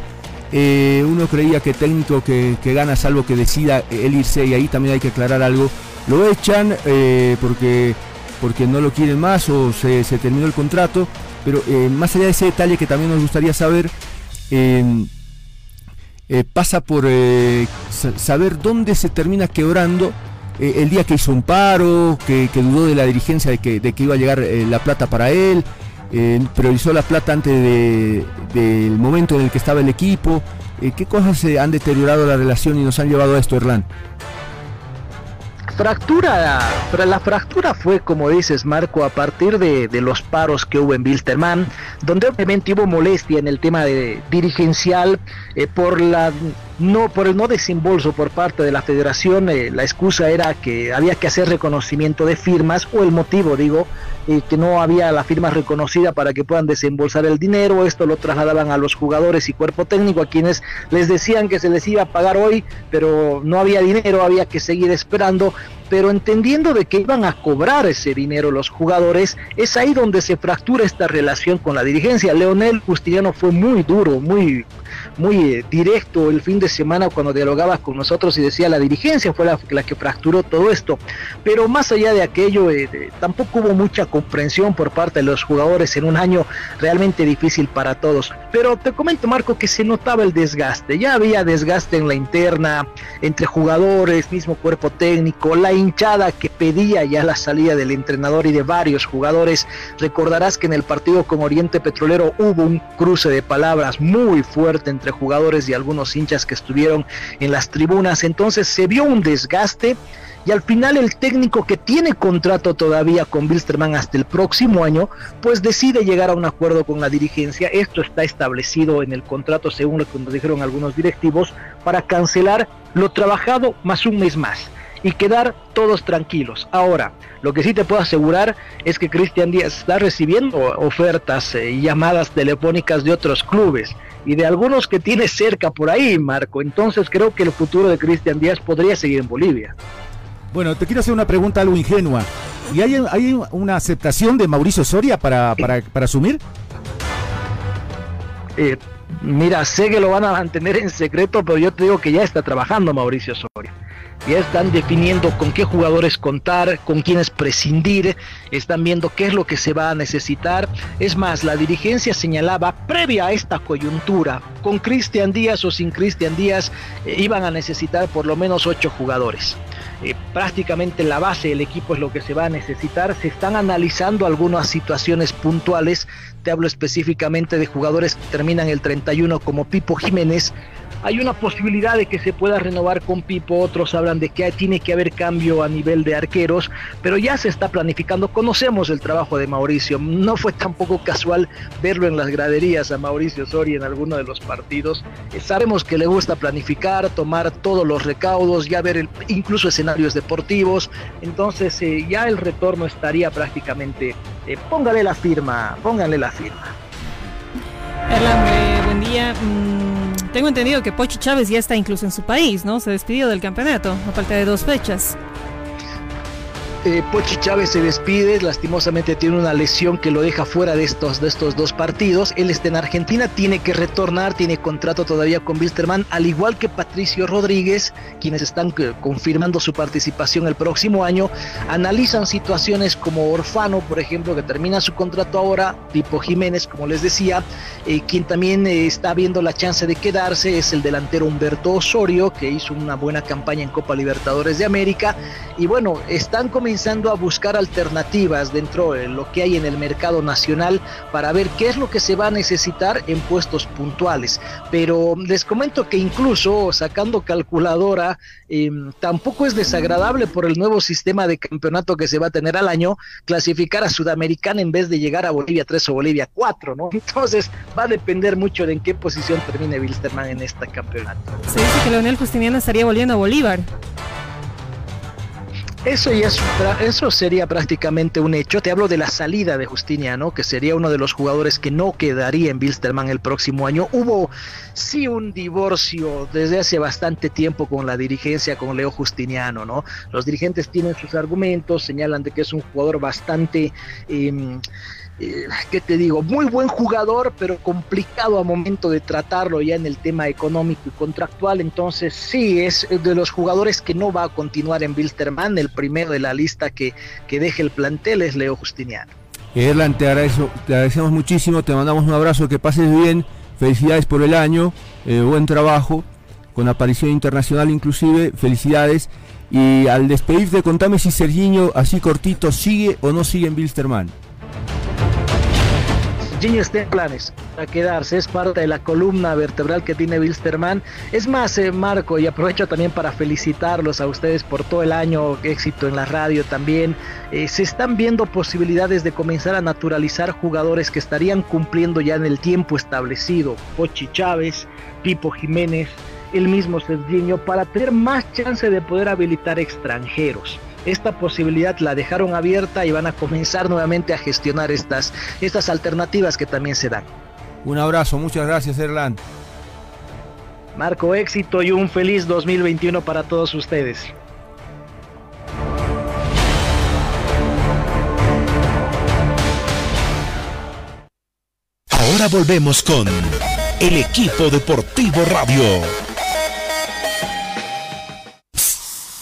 eh, uno creía que técnico que, gana salvo que decida él irse y ahí también hay que aclarar algo. Lo echan eh, porque, porque no lo quieren más o se, se terminó el contrato pero eh, más allá de ese detalle que también nos gustaría saber, em, eh, pasa por eh, saber dónde se termina quebrando el día que hizo un paro, que, dudó de la dirigencia de que, iba a llegar la plata para él, priorizó la plata antes del momento en el que estaba el equipo. ¿Qué cosas han deteriorado la relación y nos han llevado a esto, Erlán? Fractura, la fractura fue, como dices Marco, a partir de, los paros que hubo en Wilstermann, donde obviamente hubo molestia en el tema de, dirigencial eh, por la no por el no desembolso por parte de la federación eh, la excusa era que había que hacer reconocimiento de firmas o el motivo digo eh, que no había la firma reconocida para que puedan desembolsar el dinero esto lo trasladaban a los jugadores y cuerpo técnico a quienes les decían que se les iba a pagar hoy pero no había dinero había que seguir esperando pero entendiendo de que iban a cobrar ese dinero los jugadores, es ahí donde se fractura esta relación con la dirigencia. Leonel Justiniano fue muy duro, muy muy eh, directo el fin de semana cuando dialogaba con nosotros y decía la dirigencia fue la, que fracturó todo esto. Pero más allá de aquello, eh, tampoco hubo mucha comprensión por parte de los jugadores en un año realmente difícil para todos. Pero te comento, Marco, que se notaba el desgaste. Ya había desgaste en la interna, entre jugadores, mismo cuerpo técnico, la hinchada que pedía ya la salida del entrenador y de varios jugadores. Recordarás que en el partido con Oriente Petrolero hubo un cruce de palabras muy fuerte entre jugadores y algunos hinchas que estuvieron en las tribunas. Entonces se vio un desgaste y al final el técnico que tiene contrato todavía con Bilsterman hasta el próximo año, pues decide llegar a un acuerdo con la dirigencia. Esto está establecido en el contrato, según lo que nos dijeron algunos directivos, para cancelar lo trabajado más un mes más y quedar todos tranquilos. Ahora, lo que sí te puedo asegurar es que Cristian Díaz está recibiendo ofertas y llamadas telefónicas de otros clubes y de algunos que tiene cerca por ahí, Marco. Entonces creo que el futuro de Cristian Díaz podría seguir en Bolivia. Bueno, te quiero hacer una pregunta algo ingenua. ¿Y hay, hay una aceptación de Mauricio Soria para, para, para asumir? Eh, mira, sé que lo van a mantener en secreto, pero yo te digo que ya está trabajando Mauricio Soria ya están definiendo con qué jugadores contar, con quiénes prescindir, están viendo qué es lo que se va a necesitar. Es más, la dirigencia señalaba, previa a esta coyuntura, con Cristian Díaz o sin Cristian Díaz, eh, iban a necesitar por lo menos ocho jugadores. Eh, prácticamente la base del equipo es lo que se va a necesitar. Se están analizando algunas situaciones puntuales. Te hablo específicamente de jugadores que terminan el 31 como Pipo Jiménez, hay una posibilidad de que se pueda renovar con Pipo, otros hablan de que tiene que haber cambio a nivel de arqueros, pero ya se está planificando, conocemos el trabajo de Mauricio, no fue tampoco casual verlo en las graderías a Mauricio Soria en alguno de los partidos, eh, sabemos que le gusta planificar, tomar todos los recaudos, ya ver incluso escenarios deportivos, entonces eh, ya el retorno estaría prácticamente, eh, póngale la firma, póngale la firma. Erlan, buen día. Tengo entendido que Pochi Chávez ya está incluso en su país, ¿no? Se despidió del campeonato a falta de dos fechas. Eh, Pochi Chávez se despide, lastimosamente tiene una lesión que lo deja fuera de estos, de estos dos partidos. Él está en Argentina, tiene que retornar, tiene contrato todavía con Wilstermann, al igual que Patricio Rodríguez, quienes están eh, confirmando su participación el próximo año. Analizan situaciones como Orfano, por ejemplo, que termina su contrato ahora, tipo Jiménez, como les decía, eh, quien también está viendo la chance de quedarse es el delantero Humberto Osorio, que hizo una buena campaña en Copa Libertadores de América. Y bueno, están comenzando comenzando a buscar alternativas dentro de lo que hay en el mercado nacional para ver qué es lo que se va a necesitar en puestos puntuales. Pero les comento que incluso sacando calculadora, em, tampoco es desagradable por el nuevo sistema de campeonato que se va a tener al año, clasificar a Sudamericana en vez de llegar a Bolivia 3 o Bolivia 4, ¿no? Entonces va a depender mucho de en qué posición termine Wilstermann en este campeonato. Se dice que Leonel Justiniano estaría volviendo a Bolívar. Eso, ya eso sería prácticamente un hecho. Te hablo de la salida de Justiniano, que sería uno de los jugadores que no quedaría en Wilstermann el próximo año. Hubo sí un divorcio desde hace bastante tiempo con la dirigencia, con Leo Justiniano, ¿no? Los dirigentes tienen sus argumentos, señalan de que es un jugador bastante... Eh, eh, ¿qué te digo? Muy buen jugador, pero complicado a momento de tratarlo ya en el tema económico y contractual. Entonces, sí, es de los jugadores que no va a continuar en Wilstermann. El primero de la lista que, que deje el plantel es Leo Justiniano. Erlan, te, te agradecemos muchísimo, te mandamos un abrazo, que pases bien, felicidades por el año, eh, buen trabajo, con aparición internacional inclusive, felicidades. Y al despedirte, contame si Serginho, así cortito, sigue o no sigue en Wilstermann. Gini está en planes a quedarse, es parte de la columna vertebral que tiene Wilstermann. Es más, eh, Marco, y aprovecho también para felicitarlos a ustedes por todo el año, éxito en la radio también. Eh, se están viendo posibilidades de comenzar a naturalizar jugadores que estarían cumpliendo ya en el tiempo establecido. Pochi Chávez, Pipo Jiménez, el mismo Serginho, para tener más chance de poder habilitar extranjeros esta posibilidad la dejaron abierta y van a comenzar nuevamente a gestionar estas, estas alternativas que también se dan. Un abrazo, muchas gracias Erland. Marco, éxito y un feliz 2021 para todos ustedes. Ahora volvemos con el equipo deportivo radio.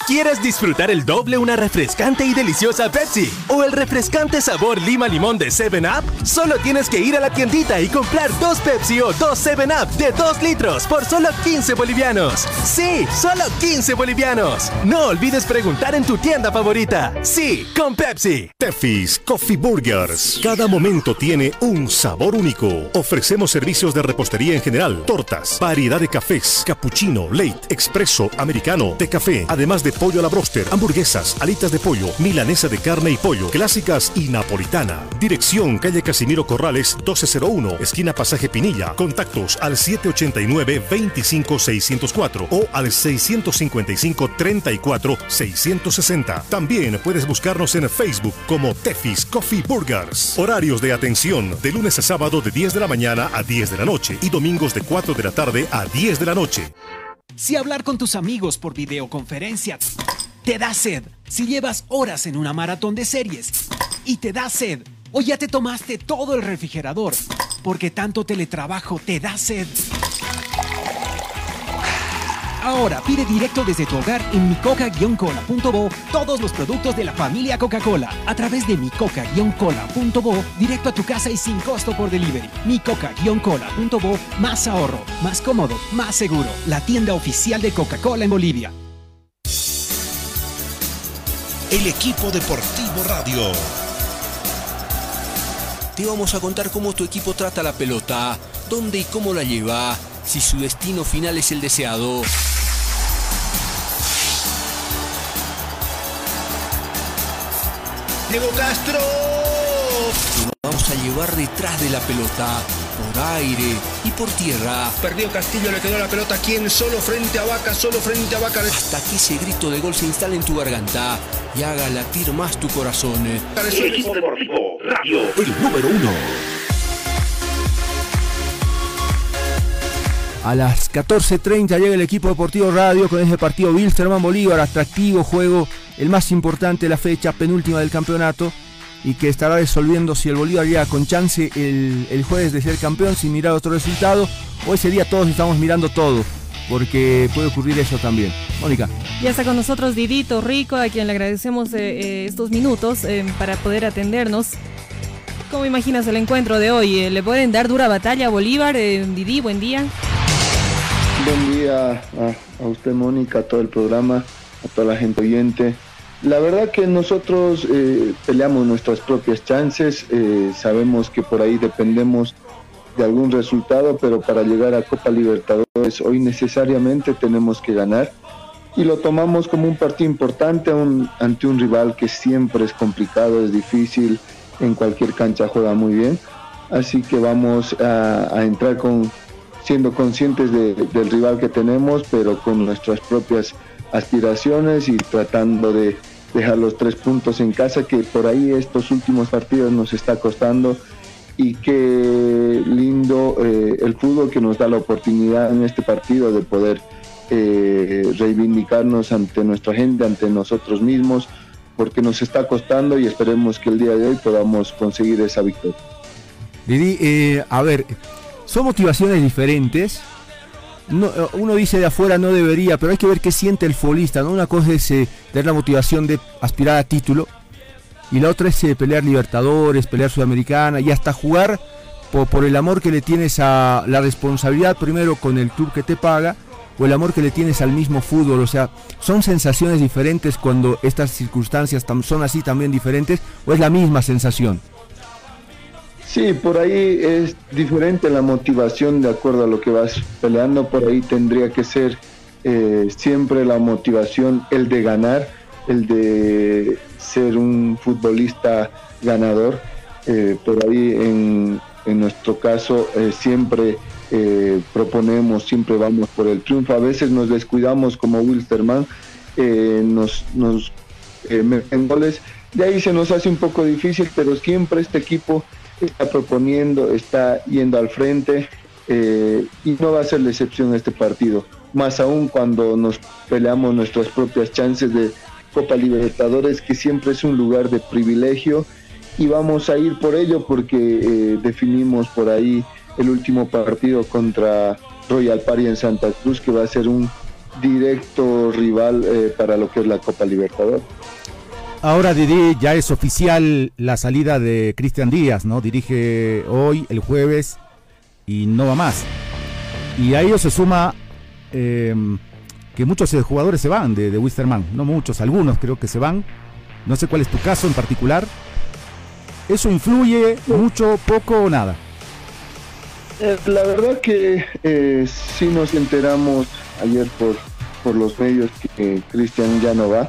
¿Quieres disfrutar el doble una refrescante y deliciosa Pepsi? ¿O el refrescante sabor lima limón de 7-Up? Solo tienes que ir a la tiendita y comprar dos Pepsi o dos 7-Up de 2 litros por solo 15 bolivianos. Sí, solo 15 bolivianos. No olvides preguntar en tu tienda favorita. Sí, con Pepsi. Tefis Coffee Burgers. Cada momento tiene un sabor único. Ofrecemos servicios de repostería en general, tortas, variedad de cafés, cappuccino, late, expreso, americano, de café, además de pollo a la broster, hamburguesas, alitas de pollo, milanesa de carne y pollo, clásicas y napolitana. Dirección calle Casimiro Corrales 1201, esquina Pasaje Pinilla. Contactos al 789-25604 o al 655-34-660. También puedes buscarnos en Facebook como Tefis Coffee Burgers. Horarios de atención de lunes a sábado de 10 de la mañana a 10 de la noche y domingos de 4 de la tarde a 10 de la noche. Si hablar con tus amigos por videoconferencia te da sed, si llevas horas en una maratón de series y te da sed, o ya te tomaste todo el refrigerador, porque tanto teletrabajo te da sed. Ahora pide directo desde tu hogar en micoca-cola.bo todos los productos de la familia Coca-Cola a través de micoca-cola.bo directo a tu casa y sin costo por delivery. micoca-cola.bo más ahorro, más cómodo, más seguro. La tienda oficial de Coca-Cola en Bolivia. El equipo deportivo radio. Te vamos a contar cómo tu equipo trata la pelota, dónde y cómo la lleva si su destino final es el deseado. Diego Castro. Lo vamos a llevar detrás de la pelota, por aire y por tierra. Perdió Castillo, le quedó la pelota aquí en solo frente a Vaca, solo frente a Vaca. Hasta que ese grito de gol se instale en tu garganta y haga latir más tu corazón. El equipo deportivo, radio. El número uno. A las 14.30 llega el equipo deportivo radio con ese partido Wilstermann Bolívar, atractivo juego, el más importante de la fecha, penúltima del campeonato, y que estará resolviendo si el Bolívar llega con chance el, el jueves de ser campeón sin mirar otro resultado, o ese día todos estamos mirando todo, porque puede ocurrir eso también. Mónica. Ya está con nosotros Didito Rico, a quien le agradecemos eh, eh, estos minutos eh, para poder atendernos. ¿Cómo imaginas el encuentro de hoy? ¿Le pueden dar dura batalla a Bolívar? Eh, Didi, buen día. Buen día a, usted, Mónica, a todo el programa, a toda la gente oyente. La verdad que nosotros eh, peleamos nuestras propias chances, eh, sabemos que por ahí dependemos de algún resultado, pero para llegar a Copa Libertadores hoy necesariamente tenemos que ganar y lo tomamos como un partido importante ante un rival que siempre es complicado, es difícil, en cualquier cancha juega muy bien, así que vamos a entrar con siendo conscientes de- del rival que tenemos, pero con nuestras propias aspiraciones y tratando de dejar los tres puntos en casa, que por ahí estos últimos partidos nos está costando y qué lindo eh, el fútbol que nos da la oportunidad en este partido de poder eh, reivindicarnos ante nuestra gente, ante nosotros mismos, porque nos está costando y esperemos que el día de hoy podamos conseguir esa victoria. Didi, eh, a ver, son motivaciones diferentes. Eh, uno dice de afuera no debería, pero hay que ver qué siente el futbolista. ¿no? Una cosa es eh, tener la motivación de aspirar a título y la otra es eh, pelear Libertadores, pelear Sudamericana y hasta jugar por, el amor que le tienes a la responsabilidad primero con el club que te paga o el amor que le tienes al mismo fútbol. O sea, son sensaciones diferentes cuando estas circunstancias son así también diferentes o es la misma sensación. Sí, por ahí es diferente la motivación de acuerdo a lo que vas peleando. Por ahí tendría que ser eh, siempre la motivación, el de ganar, el de ser un futbolista ganador. Eh, por ahí en, en nuestro caso eh, siempre eh, proponemos, siempre vamos por el triunfo. A veces nos descuidamos como Wilstermann, nos, nos meten goles. De ahí se nos hace un poco difícil, pero siempre este equipo está proponiendo, está yendo al frente eh, y no va a ser la excepción este partido. Más aún cuando nos peleamos nuestras propias chances de Copa Libertadores, que siempre es un lugar de privilegio y vamos a ir por ello porque eh, definimos por ahí el último partido contra Royal Party en Santa Cruz, que va a ser un directo rival eh, para lo que es la Copa Libertadores. Ahora Didi ya es oficial la salida de Cristian Díaz, ¿no? Dirige hoy, el jueves, y no va más. Y a ello se suma eh, que muchos eh, jugadores se van de, de Wisterman, no muchos, algunos creo que se van. No sé cuál es tu caso en particular. ¿Eso influye mucho, poco o nada? Eh, la verdad que eh, sí nos enteramos ayer por, por los medios que Cristian ya no va.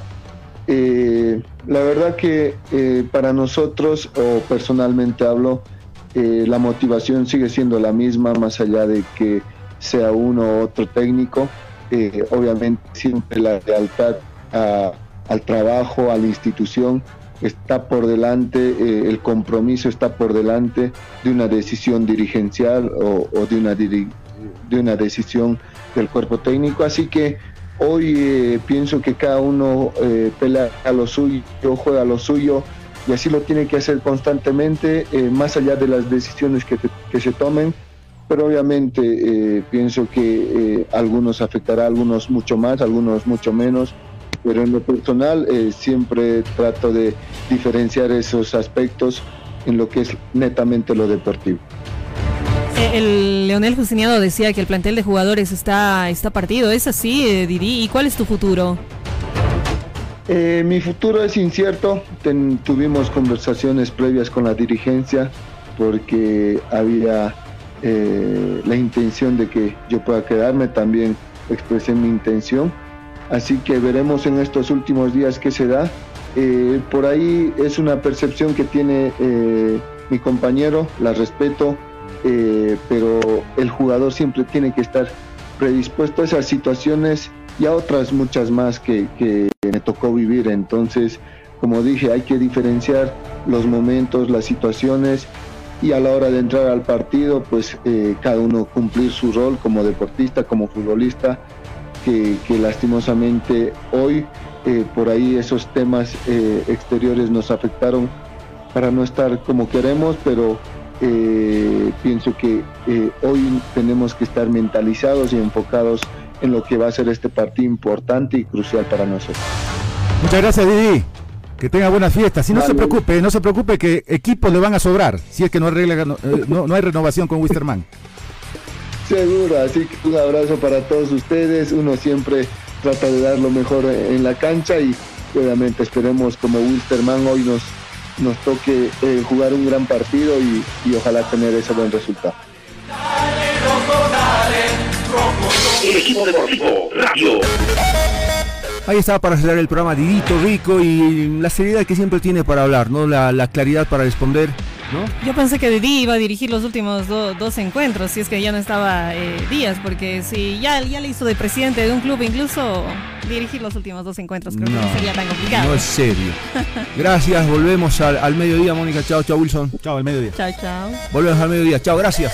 Eh, la verdad que eh, para nosotros, o personalmente hablo, eh, la motivación sigue siendo la misma, más allá de que sea uno u otro técnico. Eh, obviamente siempre la lealtad a- al trabajo, a la institución, está por delante, eh, el compromiso está por delante de una decisión dirigencial o, de, una diri- de una decisión del cuerpo técnico. Así que hoy eh, pienso que cada uno eh, pelea a lo suyo, juega a lo suyo y así lo tiene que hacer constantemente, eh, más allá de las decisiones que, se tomen. Pero obviamente eh, pienso que algunos afectará, algunos mucho más, algunos mucho menos pero en lo personal siempre trato de diferenciar esos aspectos en lo que es netamente lo deportivo. Leonel Justiniano decía que el plantel de jugadores está, está partido. ¿Es así, eh, Didi? ¿Y cuál es tu futuro? Eh, mi futuro es incierto. Tuvimos conversaciones previas con la dirigencia porque había eh, la intención de que yo pueda quedarme, también expresé mi intención. Así que veremos en estos últimos días qué se da. Por ahí es una percepción que tiene mi compañero, la respeto, pero el jugador siempre tiene que estar predispuesto a esas situaciones y a otras muchas más que, me tocó vivir. Entonces, como dije, hay que diferenciar los momentos, las situaciones y a la hora de entrar al partido, pues eh, cada uno cumplir su rol como deportista, como futbolista, que, lastimosamente hoy eh, por ahí esos temas eh, exteriores nos afectaron para no estar como queremos, pero pienso que hoy tenemos que estar mentalizados y enfocados en lo que va a ser este partido importante y crucial para nosotros. Muchas gracias, Didi. Que tenga buenas fiestas. Si no se preocupe, no se preocupe que equipos le van a sobrar. Si es que no, arregla, no, eh, hay renovación con Wisterman. Seguro, así que un abrazo para todos ustedes. Uno siempre trata de dar lo mejor en la cancha y obviamente esperemos como Wisterman hoy nos, nos toque eh, jugar un gran partido y, y ojalá tener ese buen resultado. El equipo deportivo Radio. Ahí estaba para cerrar el programa Didito Rico y la seriedad que siempre tiene para hablar, ¿no? La, claridad para responder, ¿no? Yo pensé que Didi iba a dirigir los últimos dos encuentros, si es que ya no estaba eh, Díaz, porque si ya, ya le hizo de presidente de un club, incluso dirigir los últimos dos encuentros creo que no sería tan complicado. No es serio. gracias, volvemos al, al mediodía, Mónica. Chao, chao, Wilson. Chao, al mediodía. Chao, chao. Volvemos al mediodía. Chao, gracias.